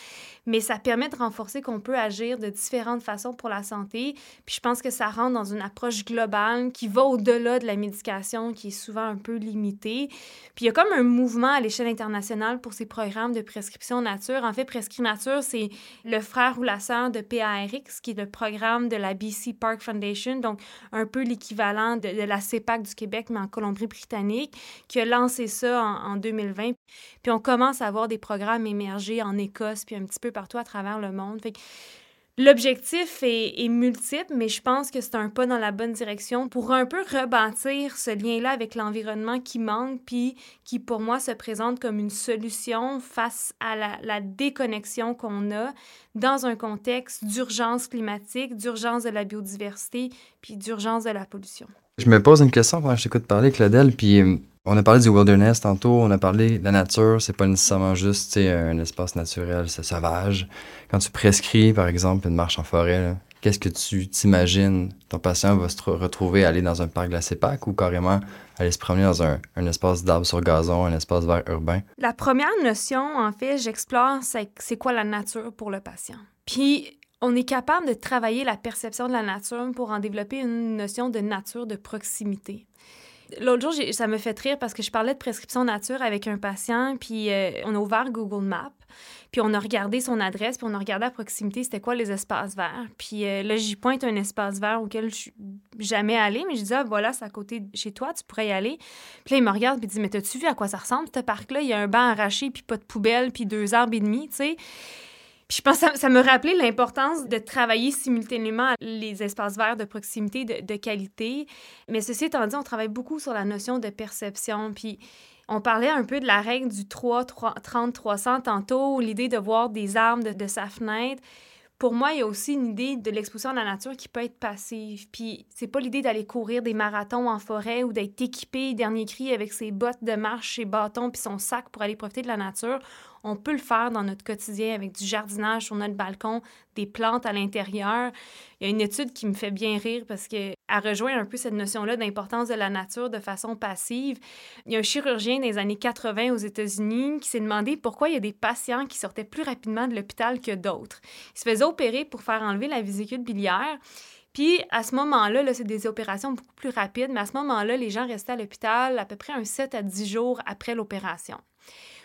Mais ça permet de renforcer qu'on peut agir de différentes façons pour la santé. Puis je pense que ça rentre dans une approche globale qui va au-delà de la médication, qui est souvent un peu limitée. Puis il y a comme un mouvement à l'échelle internationale pour ces programmes de prescription nature. En fait, Prescrit Nature, c'est le frère ou la sœur de PARX, qui est le programme de la BC Park Foundation, donc un peu l'équivalent de, la CEPAC du Québec, mais en Colombie-Britannique, qui a lancé ça en, en 2020. Puis on commence à avoir des programmes émergés en Écosse, puis un petit peu partout à travers le monde. Fait que L'objectif est, multiple, mais je pense que c'est un pas dans la bonne direction pour un peu rebâtir ce lien-là avec l'environnement qui manque, puis qui pour moi se présente comme une solution face à la, déconnexion qu'on a dans un contexte d'urgence climatique, d'urgence de la biodiversité, puis d'urgence de la pollution. Je me pose une question quand je t'écoute parler, Claudel, puis euh, on a parlé du wilderness tantôt, on a parlé de la nature, c'est pas nécessairement juste un espace naturel, c'est sauvage. Quand tu prescris, par exemple, une marche en forêt, qu'est-ce que tu t'imagines? Ton patient va se retrouver aller dans un parc de la CEPAC ou carrément aller se promener dans un, espace d'arbres sur gazon, un espace vert urbain? La première notion, en fait, j'explore, c'est quoi la nature pour le patient. Puis, on est capable de travailler la perception de la nature pour en développer une notion de nature de proximité. L'autre jour, ça me fait rire parce que je parlais de prescription nature avec un patient, puis euh, on a ouvert Google Maps, puis on a regardé son adresse, puis on a regardé à proximité c'était quoi les espaces verts. Puis euh, là, j'y pointe un espace vert auquel je suis jamais allée, mais je dis, ah, voilà, c'est à côté de chez toi, tu pourrais y aller. Puis là, il me regarde, puis il dit, mais t'as-tu vu à quoi ça ressemble, ce parc-là? Il y a un banc arraché, puis pas de poubelle, puis deux arbres et demi, tu sais. Puis je pense que ça, me rappelait l'importance de travailler simultanément les espaces verts de proximité de, qualité. Mais ceci étant dit, on travaille beaucoup sur la notion de perception. Puis on parlait un peu de la règle du 3-30-300 tantôt, l'idée de voir des arbres de, sa fenêtre. Pour moi, il y a aussi une idée de l'exposition à la nature qui peut être passive. Puis c'est pas l'idée d'aller courir des marathons en forêt ou d'être équipé dernier cri avec ses bottes de marche, ses bâtons puis son sac pour aller profiter de la nature on peut le faire dans notre quotidien avec du jardinage sur notre balcon, des plantes à l'intérieur. Il y a une étude qui me fait bien rire parce qu'elle rejoint un peu cette notion-là d'importance de la nature de façon passive. Il y a un chirurgien des années 80 aux États-Unis qui s'est demandé pourquoi il y a des patients qui sortaient plus rapidement de l'hôpital que d'autres. Il se faisait opérer pour faire enlever la vésicule biliaire. Puis à ce moment-là, -là, c'est des opérations beaucoup plus rapides, mais à ce moment-là, les gens restaient à l'hôpital à peu près un 7 à 10 jours après l'opération.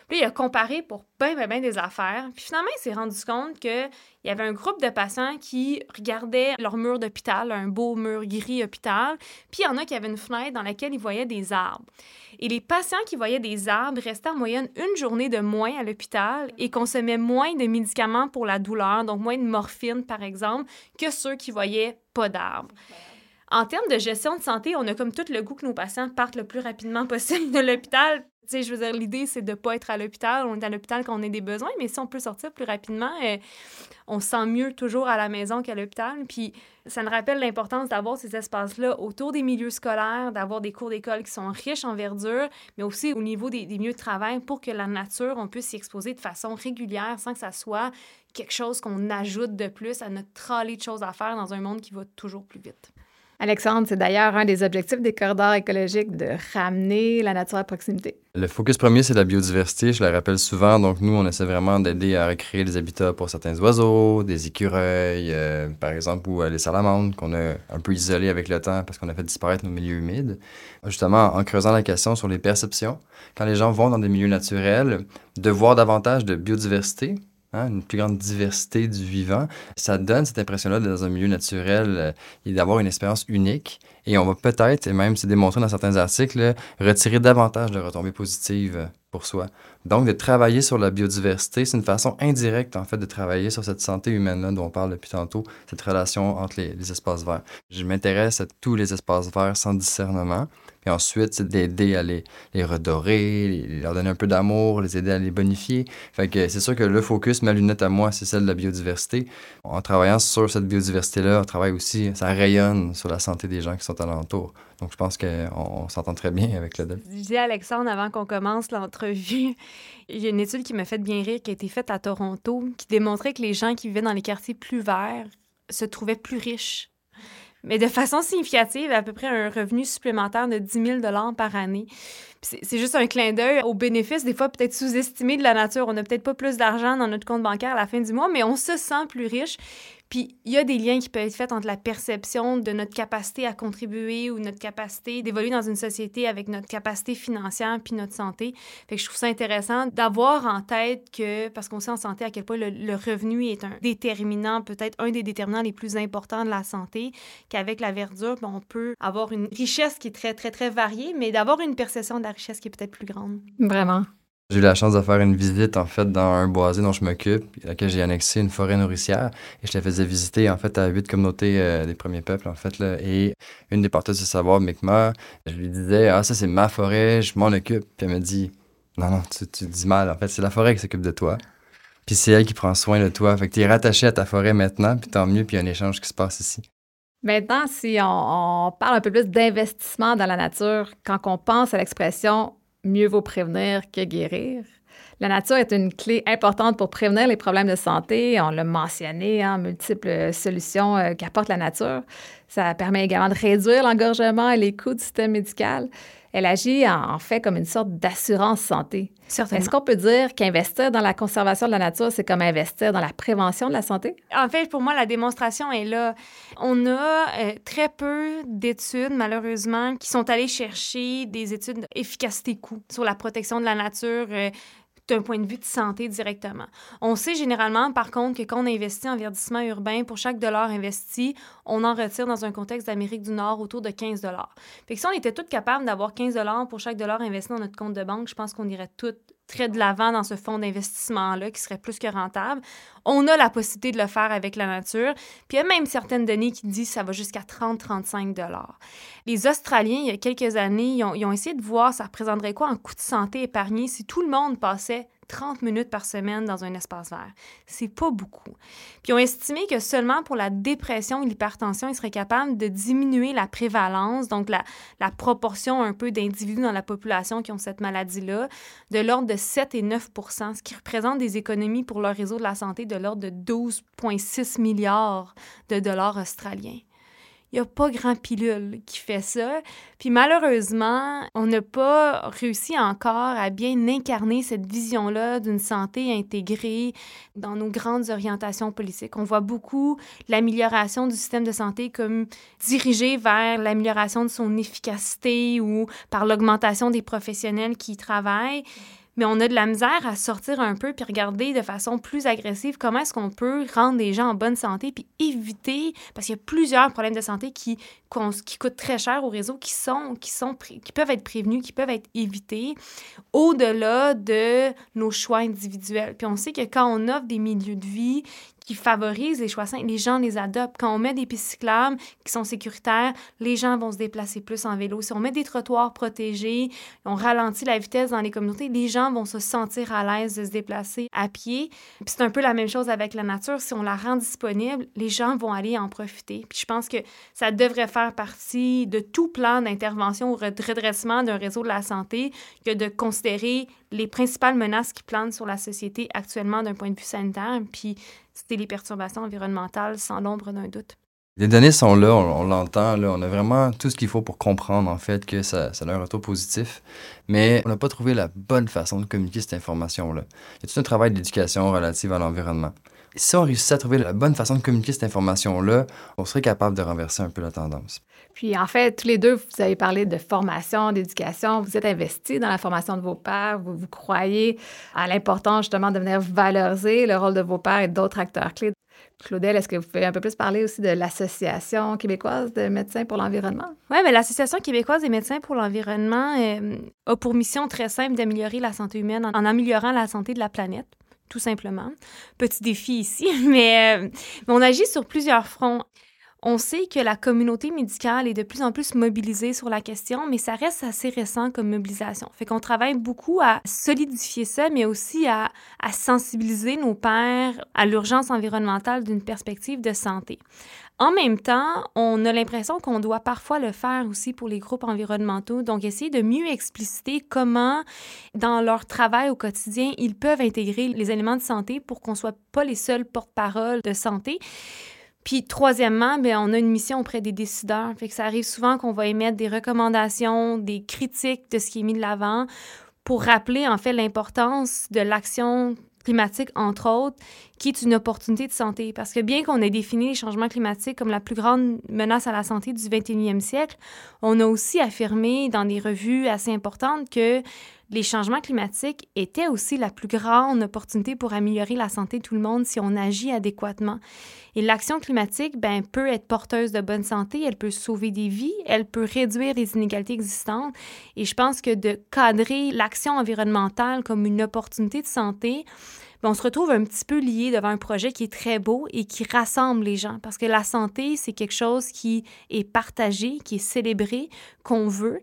Puis il a comparé pour bien, bien, bien des affaires. Puis finalement, il s'est rendu compte qu'il y avait un groupe de patients qui regardaient leur mur d'hôpital, un beau mur gris hôpital. Puis il y en a qui avaient une fenêtre dans laquelle ils voyaient des arbres. Et les patients qui voyaient des arbres restaient en moyenne une journée de moins à l'hôpital et consommaient moins de médicaments pour la douleur, donc moins de morphine, par exemple, que ceux qui voyaient pas d'arbres. En termes de gestion de santé, on a comme tout le goût que nos patients partent le plus rapidement possible de l'hôpital tu sais, je veux dire, l'idée, c'est de ne pas être à l'hôpital. On est à l'hôpital quand on a des besoins, mais si on peut sortir plus rapidement, euh, on se sent mieux toujours à la maison qu'à l'hôpital. Puis ça nous rappelle l'importance d'avoir ces espaces-là autour des milieux scolaires, d'avoir des cours d'école qui sont riches en verdure, mais aussi au niveau des, des milieux de travail pour que la nature, on puisse s'y exposer de façon régulière sans que ça soit quelque chose qu'on ajoute de plus à notre trolley de choses à faire dans un monde qui va toujours plus vite. Alexandre, c'est d'ailleurs un des objectifs des corridors écologiques de ramener la nature à proximité. Le focus premier, c'est la biodiversité. Je le rappelle souvent. Donc, nous, on essaie vraiment d'aider à recréer des habitats pour certains oiseaux, des écureuils, euh, par exemple, ou euh, les salamandres qu'on a un peu isolés avec le temps parce qu'on a fait disparaître nos milieux humides. Justement, en creusant la question sur les perceptions, quand les gens vont dans des milieux naturels, de voir davantage de biodiversité, Hein, une plus grande diversité du vivant. Ça donne cette impression-là dans un milieu naturel euh, et d'avoir une expérience unique. Et on va peut-être, et même c'est démontré dans certains articles, retirer davantage de retombées positives euh, pour soi. Donc, de travailler sur la biodiversité, c'est une façon indirecte, en fait, de travailler sur cette santé humaine-là dont on parle depuis tantôt, cette relation entre les espaces verts. Je m'intéresse à tous les espaces verts sans discernement. Et ensuite, c'est d'aider à les, les redorer, leur donner un peu d'amour, les aider à les bonifier. Fait que c'est sûr que le focus, ma lunette à moi, c'est celle de la biodiversité. En travaillant sur cette biodiversité-là, on travaille aussi, ça rayonne sur la santé des gens qui sont alentour. Donc, je pense qu'on s'entend très bien avec le Je dis à Alexandre, avant qu'on commence l'entrevue, il y a une étude qui m'a fait bien rire, qui a été faite à Toronto, qui démontrait que les gens qui vivaient dans les quartiers plus verts se trouvaient plus riches mais de façon significative, à peu près un revenu supplémentaire de 10 000 par année. C'est juste un clin d'œil aux bénéfices, des fois peut-être sous-estimés de la nature. On n'a peut-être pas plus d'argent dans notre compte bancaire à la fin du mois, mais on se sent plus riche. Puis il y a des liens qui peuvent être faits entre la perception de notre capacité à contribuer ou notre capacité d'évoluer dans une société avec notre capacité financière puis notre santé. Fait que je trouve ça intéressant d'avoir en tête que, parce qu'on sait en santé à quel point le, revenu est un déterminant, peut-être un des déterminants les plus importants de la santé, qu'avec la verdure, ben, on peut avoir une richesse qui est très, très, très variée, mais d'avoir une perception de la richesse qui est peut-être plus grande. Vraiment. J'ai eu la chance de faire une visite, en fait, dans un boisé dont je m'occupe, à laquelle j'ai annexé une forêt nourricière. Et je la faisais visiter, en fait, à huit communautés euh, des premiers peuples, en fait. Là. Et une des porteuses de savoir, Mi'kmaq, je lui disais, ah, ça, c'est ma forêt, je m'en occupe. Puis elle me dit, non, non, tu, tu dis mal. En fait, c'est la forêt qui s'occupe de toi. Puis c'est elle qui prend soin de toi. Fait que tu es rattaché à ta forêt maintenant, puis tant mieux, puis il y a un échange qui se passe ici. Maintenant, si on parle un peu plus d'investissement dans la nature, quand on pense à l'expression mieux vaut prévenir que guérir. La nature est une clé importante pour prévenir les problèmes de santé. On l'a mentionné, en hein, multiples solutions euh, qu'apporte la nature. Ça permet également de réduire l'engorgement et les coûts du système médical. Elle agit en, fait comme une sorte d'assurance santé. Est-ce qu'on peut dire qu'investir dans la conservation de la nature, c'est comme investir dans la prévention de la santé? En fait, pour moi, la démonstration est là. On a euh, très peu d'études, malheureusement, qui sont allées chercher des études d'efficacité-coût sur la protection de la nature. Euh, d'un point de vue de santé directement. On sait généralement, par contre, que quand on investit en verdissement urbain, pour chaque dollar investi, on en retire dans un contexte d'Amérique du Nord autour de 15 dollars. Fait que si on était tous capables d'avoir 15 dollars pour chaque dollar investi dans notre compte de banque, je pense qu'on irait toutes très de l'avant dans ce fonds d'investissement-là qui serait plus que rentable. On a la possibilité de le faire avec la nature. Puis il y a même certaines données qui disent que ça va jusqu'à 30-35 dollars. Les Australiens, il y a quelques années, ils ont, ils ont essayé de voir ça représenterait quoi en coût de santé épargné si tout le monde passait 30 minutes par semaine dans un espace vert. C'est pas beaucoup. Puis ils ont estimé que seulement pour la dépression et l'hypertension, ils seraient capables de diminuer la prévalence, donc la, la proportion un peu d'individus dans la population qui ont cette maladie-là, de l'ordre de 7 et 9 ce qui représente des économies pour leur réseau de la santé de l'ordre de 12,6 milliards de dollars australiens il n'y a pas grand pilule qui fait ça. Puis malheureusement, on n'a pas réussi encore à bien incarner cette vision-là d'une santé intégrée dans nos grandes orientations politiques. On voit beaucoup l'amélioration du système de santé comme dirigée vers l'amélioration de son efficacité ou par l'augmentation des professionnels qui y travaillent. Mais on a de la misère à sortir un peu puis regarder de façon plus agressive comment est-ce qu'on peut rendre les gens en bonne santé puis éviter, parce qu'il y a plusieurs problèmes de santé qui, coûtent très cher au réseau, qui, sont, qui, sont, qui peuvent être prévenus, qui peuvent être évités au-delà de nos choix individuels. Puis on sait que quand on offre des milieux de vie qui favorisent les choix sains, les gens les adoptent. Quand on met des pistes cyclables qui sont sécuritaires, les gens vont se déplacer plus en vélo. Si on met des trottoirs protégés, on ralentit la vitesse dans les communautés, les gens vont se sentir à l'aise de se déplacer à pied. Puis c'est un peu la même chose avec la nature. Si on la rend disponible, les gens vont aller en profiter. Puis je pense que ça devrait faire partie de tout plan d'intervention ou de redressement d'un réseau de la santé que de considérer les principales menaces qui planent sur la société actuellement d'un point de vue sanitaire, puis c'était les perturbations environnementales sans l'ombre d'un doute. Les données sont là, on, l'entend, là, on a vraiment tout ce qu'il faut pour comprendre en fait que ça, ça a un retour positif, mais on n'a pas trouvé la bonne façon de communiquer cette information-là. Il y a tout un travail d'éducation relative à l'environnement? Si on réussissait à trouver la bonne façon de communiquer cette information-là, on serait capable de renverser un peu la tendance. Puis en fait, tous les deux, vous avez parlé de formation, d'éducation, vous êtes investis dans la formation de vos pères, vous, vous croyez à l'importance justement de venir valoriser le rôle de vos pères et d'autres acteurs clés. Claudel, est-ce que vous pouvez un peu plus parler aussi de l'Association québécoise de médecins pour l'environnement? Oui, mais l'Association québécoise des médecins pour l'environnement euh, a pour mission très simple d'améliorer la santé humaine en améliorant la santé de la planète tout simplement. Petit défi ici, mais, euh, on agit sur plusieurs fronts. On sait que la communauté médicale est de plus en plus mobilisée sur la question, mais ça reste assez récent comme mobilisation. Fait qu'on travaille beaucoup à solidifier ça, mais aussi à, à sensibiliser nos pairs à l'urgence environnementale d'une perspective de santé. En même temps, on a l'impression qu'on doit parfois le faire aussi pour les groupes environnementaux, donc essayer de mieux expliciter comment, dans leur travail au quotidien, ils peuvent intégrer les éléments de santé pour qu'on soit pas les seuls porte-parole de santé. Puis troisièmement, bien, on a une mission auprès des décideurs. Ça arrive souvent qu'on va émettre des recommandations, des critiques de ce qui est mis de l'avant pour rappeler en fait l'importance de l'action climatique, entre autres, qui est une opportunité de santé. Parce que bien qu'on ait défini les changements climatiques comme la plus grande menace à la santé du 21e siècle, on a aussi affirmé dans des revues assez importantes que les changements climatiques étaient aussi la plus grande opportunité pour améliorer la santé de tout le monde si on agit adéquatement. Et l'action climatique ben, peut être porteuse de bonne santé, elle peut sauver des vies, elle peut réduire les inégalités existantes. Et je pense que de cadrer l'action environnementale comme une opportunité de santé, ben, on se retrouve un petit peu lié devant un projet qui est très beau et qui rassemble les gens. Parce que la santé, c'est quelque chose qui est partagé, qui est célébré, qu'on veut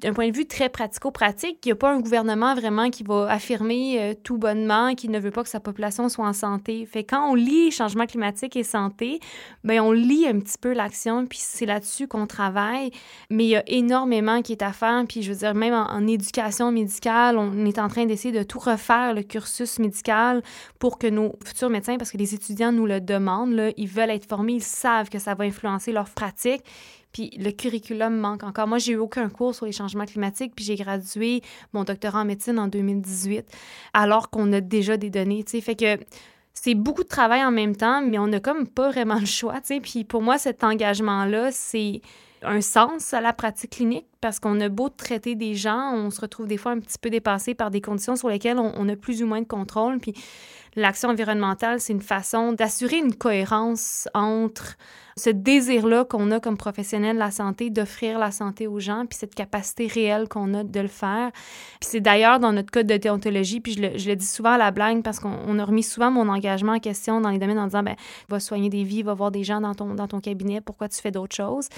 d'un point de vue très pratico-pratique, il n'y a pas un gouvernement vraiment qui va affirmer euh, tout bonnement qu'il ne veut pas que sa population soit en santé. Fait quand on lit changement climatique et santé, bien, on lit un petit peu l'action, puis c'est là-dessus qu'on travaille. Mais il y a énormément qui est à faire, puis je veux dire, même en, éducation médicale, on est en train d'essayer de tout refaire, le cursus médical, pour que nos futurs médecins, parce que les étudiants nous le demandent, là, ils veulent être formés, ils savent que ça va influencer leur pratique. Puis le curriculum manque encore. Moi, j'ai eu aucun cours sur les changements climatiques, puis j'ai gradué mon doctorat en médecine en 2018, alors qu'on a déjà des données. Fait que c'est beaucoup de travail en même temps, mais on n'a comme pas vraiment le choix. Puis pour moi, cet engagement-là, c'est un sens à la pratique clinique parce qu'on a beau traiter des gens, on se retrouve des fois un petit peu dépassé par des conditions sur lesquelles on, on a plus ou moins de contrôle. Puis l'action environnementale, c'est une façon d'assurer une cohérence entre ce désir-là qu'on a comme professionnel de la santé d'offrir la santé aux gens, puis cette capacité réelle qu'on a de le faire. Puis c'est d'ailleurs dans notre code de déontologie, puis je le, dis souvent à la blague parce qu'on a remis souvent mon engagement en question dans les domaines en disant, ben, va soigner des vies, va voir des gens dans ton, dans ton cabinet, pourquoi tu fais d'autres choses?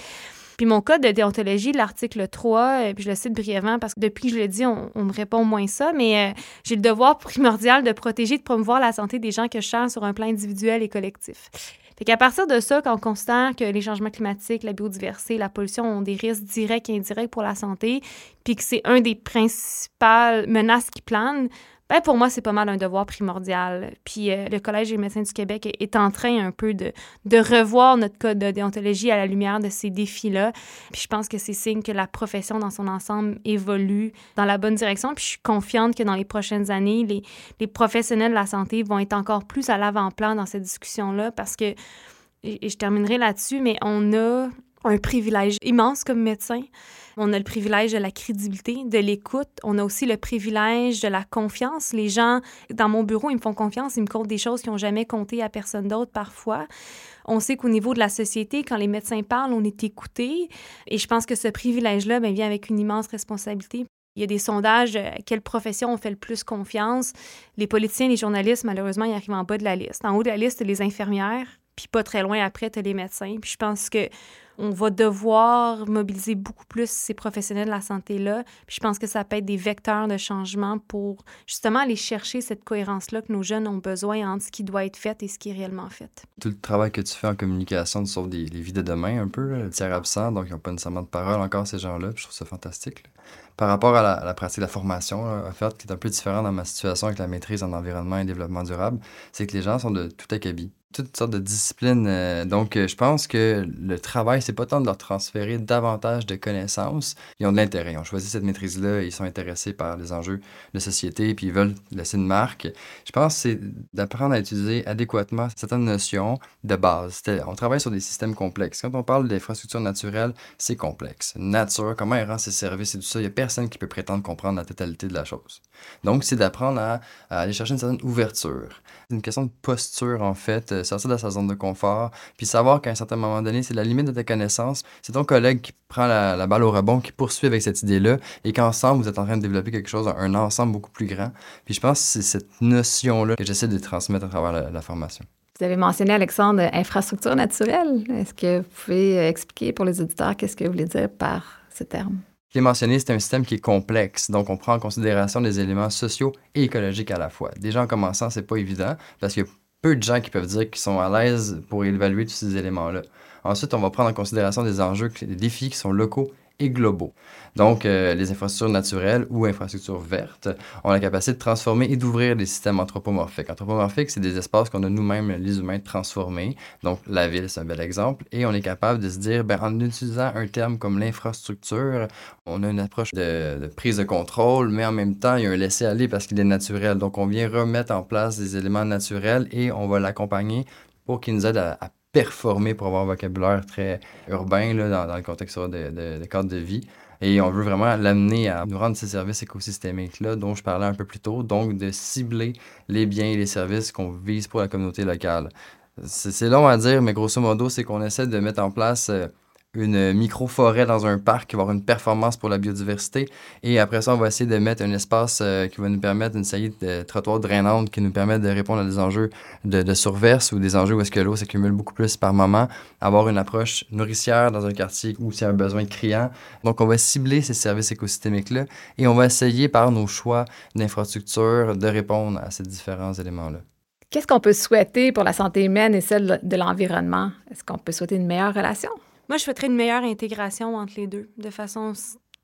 Puis mon code de déontologie, l'article 3, euh, puis je le cite brièvement parce que depuis que je le dis, on, me répond moins ça, mais euh, j'ai le devoir primordial de protéger, de promouvoir la santé des gens que je cherche sur un plan individuel et collectif. Fait qu'à partir de ça, quand on considère que les changements climatiques, la biodiversité, la pollution ont des risques directs et indirects pour la santé, puis que c'est un des principales menaces qui planent, ben, pour moi, c'est pas mal un devoir primordial. Puis euh, le Collège des médecins du Québec est, en train un peu de, de, revoir notre code de déontologie à la lumière de ces défis-là. Puis je pense que c'est signe que la profession dans son ensemble évolue dans la bonne direction. Puis je suis confiante que dans les prochaines années, les, les professionnels de la santé vont être encore plus à l'avant-plan dans cette discussion-là parce que, et je terminerai là-dessus, mais on a un privilège immense comme médecin. On a le privilège de la crédibilité, de l'écoute. On a aussi le privilège de la confiance. Les gens dans mon bureau, ils me font confiance, ils me comptent des choses qui n'ont jamais compté à personne d'autre parfois. On sait qu'au niveau de la société, quand les médecins parlent, on est écouté. Et je pense que ce privilège-là ben, vient avec une immense responsabilité. Il y a des sondages, à quelle profession on fait le plus confiance. Les politiciens, les journalistes, malheureusement, ils arrivent en bas de la liste. En haut de la liste, les infirmières, puis pas très loin après, tu les médecins. Puis je pense que on va devoir mobiliser beaucoup plus ces professionnels de la santé-là. Puis je pense que ça peut être des vecteurs de changement pour justement aller chercher cette cohérence-là que nos jeunes ont besoin entre ce qui doit être fait et ce qui est réellement fait. Tout le travail que tu fais en communication, sauves des, les vies de demain un peu, le tiers absent, donc ils n'ont pas nécessairement de parole encore, ces gens-là. Je trouve ça fantastique. Par rapport à la, pratique de la formation, en fait, qui est un peu différent dans ma situation avec la maîtrise en environnement et développement durable, c'est que les gens sont de tout acabit toutes sortes de disciplines. Euh, donc, euh, je pense que le travail, c'est pas tant de leur transférer davantage de connaissances. Ils ont de l'intérêt. Ils ont choisi cette maîtrise-là. Ils sont intéressés par les enjeux de société, puis ils veulent laisser une marque. Je pense que c'est d'apprendre à utiliser adéquatement certaines notions de base. On travaille sur des systèmes complexes. Quand on parle d'infrastructures naturelles, c'est complexe. Nature, comment elle rend ses services et tout ça, il n'y a personne qui peut prétendre comprendre la totalité de la chose. Donc, c'est d'apprendre à, à aller chercher une certaine ouverture. C'est une question de posture, en fait sortir de sa zone de confort, puis savoir qu'à un certain moment donné, c'est la limite de tes connaissances. C'est ton collègue qui prend la, balle au rebond, qui poursuit avec cette idée-là, et qu'ensemble, vous êtes en train de développer quelque chose, un ensemble beaucoup plus grand. Puis je pense que c'est cette notion-là que j'essaie de transmettre à travers la, la formation. Vous avez mentionné, Alexandre, infrastructure naturelle. Est-ce que vous pouvez euh, expliquer pour les auditeurs qu'est-ce que vous voulez dire par ce terme? Je l'ai mentionné, c'est un système qui est complexe, donc on prend en considération des éléments sociaux et écologiques à la fois. Déjà en commençant, c'est pas évident parce qu'il y a peu de gens qui peuvent dire qu'ils sont à l'aise pour évaluer tous ces éléments-là. Ensuite, on va prendre en considération des enjeux, des défis qui sont locaux globaux. Donc, euh, les infrastructures naturelles ou infrastructures vertes ont la capacité de transformer et d'ouvrir des systèmes anthropomorphiques. Anthropomorphiques, c'est des espaces qu'on a nous-mêmes, les humains, transformés. Donc, la ville, c'est un bel exemple. Et on est capable de se dire, ben, en utilisant un terme comme l'infrastructure, on a une approche de, prise de contrôle, mais en même temps, il y a un laisser-aller parce qu'il est naturel. Donc, on vient remettre en place des éléments naturels et on va l'accompagner pour qu'il nous aide à performer pour avoir un vocabulaire très urbain là, dans, le contexte de, de, cadre de vie. Et on veut vraiment l'amener à nous rendre ces services écosystémiques-là dont je parlais un peu plus tôt, donc de cibler les biens et les services qu'on vise pour la communauté locale. C'est long à dire, mais grosso modo, c'est qu'on essaie de mettre en place euh, une micro-forêt dans un parc qui va avoir une performance pour la biodiversité. Et après ça, on va essayer de mettre un espace euh, qui va nous permettre une saillie de trottoir drainante qui nous permet de répondre à des enjeux de, surverse ou des enjeux où est-ce que l'eau s'accumule beaucoup plus par moment. Avoir une approche nourricière dans un quartier où c'est un besoin criant. Donc, on va cibler ces services écosystémiques-là et on va essayer par nos choix d'infrastructure de répondre à ces différents éléments-là. Qu'est-ce qu'on peut souhaiter pour la santé humaine et celle de l'environnement? Est-ce qu'on peut souhaiter une meilleure relation? Moi, je souhaiterais une meilleure intégration entre les deux, de façon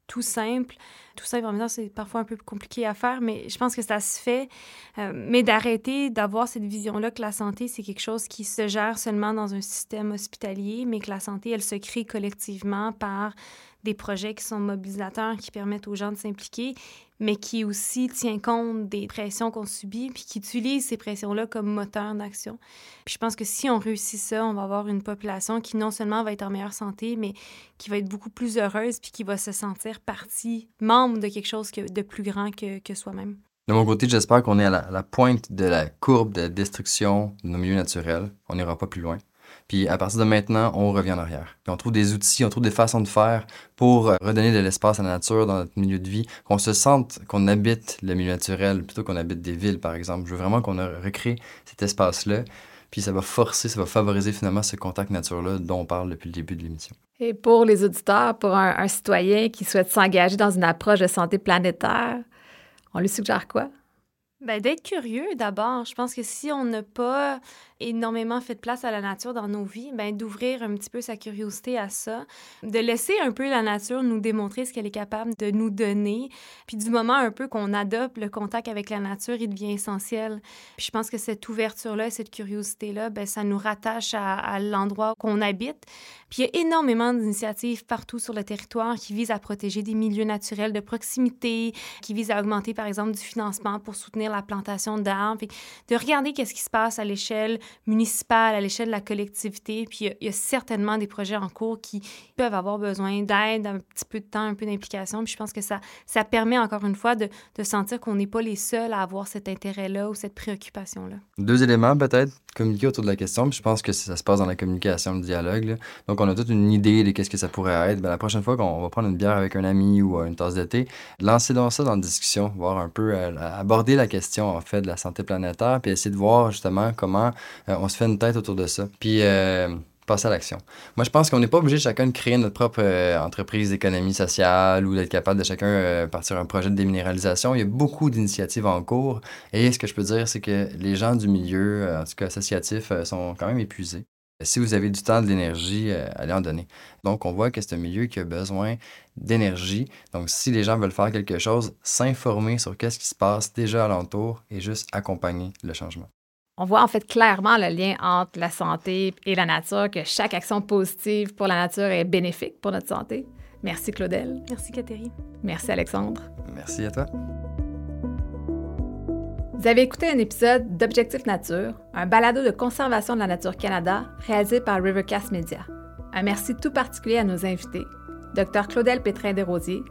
tout simple. Tout simple, en même temps, c'est parfois un peu compliqué à faire, mais je pense que ça se fait. Euh, mais d'arrêter d'avoir cette vision-là que la santé, c'est quelque chose qui se gère seulement dans un système hospitalier, mais que la santé, elle se crée collectivement par des projets qui sont mobilisateurs, qui permettent aux gens de s'impliquer, mais qui aussi tient compte des pressions qu'on subit, puis qui utilise ces pressions-là comme moteur d'action. Puis je pense que si on réussit ça, on va avoir une population qui non seulement va être en meilleure santé, mais qui va être beaucoup plus heureuse, puis qui va se sentir partie, membre de quelque chose de plus grand que, que soi-même. De mon côté, j'espère qu'on est à la, à la, pointe de la courbe de destruction de nos milieux naturels. On n'ira pas plus loin. Puis à partir de maintenant, on revient en arrière. Puis on trouve des outils, on trouve des façons de faire pour euh, redonner de l'espace à la nature dans notre milieu de vie, qu'on se sente qu'on habite le milieu naturel plutôt qu'on habite des villes, par exemple. Je veux vraiment qu'on recrée cet espace-là. Puis ça va forcer, ça va favoriser finalement ce contact nature-là dont on parle depuis le début de l'émission. Et pour les auditeurs, pour un, un citoyen qui souhaite s'engager dans une approche de santé planétaire, on lui suggère quoi? Ben, d'être curieux d'abord. Je pense que si on n'a pas énormément fait place à la nature dans nos vies, ben, d'ouvrir un petit peu sa curiosité à ça, de laisser un peu la nature nous démontrer ce qu'elle est capable de nous donner. Puis du moment un peu qu'on adopte le contact avec la nature, il devient essentiel. Puis je pense que cette ouverture-là, cette curiosité-là, ben, ça nous rattache à, à l'endroit qu'on habite. Puis il y a énormément d'initiatives partout sur le territoire qui visent à protéger des milieux naturels de proximité, qui visent à augmenter, par exemple, du financement pour soutenir la plantation d'arbres, de regarder qu'est-ce qui se passe à l'échelle municipale, à l'échelle de la collectivité. Puis il y, a certainement des projets en cours qui peuvent avoir besoin d'aide, un petit peu de temps, un peu d'implication. Puis je pense que ça, ça permet encore une fois de, de sentir qu'on n'est pas les seuls à avoir cet intérêt-là ou cette préoccupation-là. Deux éléments peut-être, communiquer autour de la question. Puis je pense que ça se passe dans la communication, le dialogue. Donc on a toute une idée de qu'est-ce que ça pourrait être. Bien, la prochaine fois qu'on va prendre une bière avec un ami ou une tasse de thé, lancez dans ça dans la discussion, voir un peu, euh, aborder la question en fait de la santé planétaire, puis essayer de voir justement comment euh, on se fait une tête autour de ça. Puis euh, passer à l'action. Moi, je pense qu'on n'est pas obligé chacun de créer notre propre entreprise d'économie sociale ou d'être capable de chacun partir un projet de déminéralisation. Il y a beaucoup d'initiatives en cours. Et ce que je peux dire, c'est que les gens du milieu, en tout cas associatif, sont quand même épuisés. Si vous avez du temps, de l'énergie, allez en donner. Donc, on voit que c'est un milieu qui a besoin d'énergie. Donc, si les gens veulent faire quelque chose, s'informer sur qu'est-ce qui se passe déjà alentour et juste accompagner le changement. On voit en fait clairement le lien entre la santé et la nature, que chaque action positive pour la nature est bénéfique pour notre santé. Merci Claudel. Merci Catherine. Merci Alexandre. Merci à toi. Vous avez écouté un épisode d'Objectif Nature, un balado de conservation de la nature Canada réalisé par Rivercast Media. Un merci tout particulier à nos invités, Dr Claudel Pétrin-Desrosiers,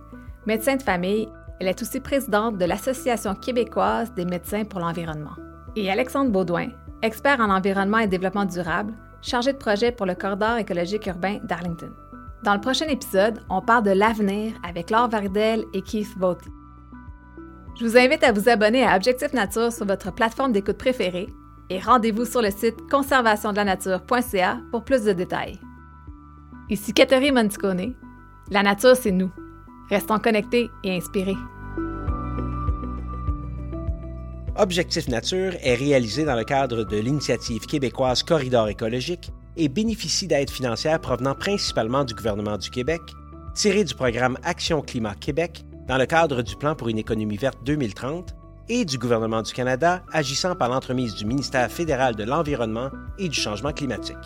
médecin de famille, elle est aussi présidente de l'Association québécoise des médecins pour l'environnement. Et Alexandre Baudouin, expert en environnement et développement durable, chargé de projet pour le corridor écologique urbain d'Arlington. Dans le prochain épisode, on parle de l'avenir avec Laure Vardel et Keith Vaughty. Je vous invite à vous abonner à Objectif Nature sur votre plateforme d'écoute préférée et rendez-vous sur le site conservationdelaнаture.ca pour plus de détails. Ici Catherine Monticone. La nature, c'est nous. Restons connectés et inspirés. Objectif Nature est réalisé dans le cadre de l'initiative québécoise Corridor écologique et bénéficie d'aides financières provenant principalement du gouvernement du Québec, tirées du programme Action Climat Québec dans le cadre du Plan pour une économie verte 2030 et du gouvernement du Canada agissant par l'entremise du ministère fédéral de l'Environnement et du Changement climatique.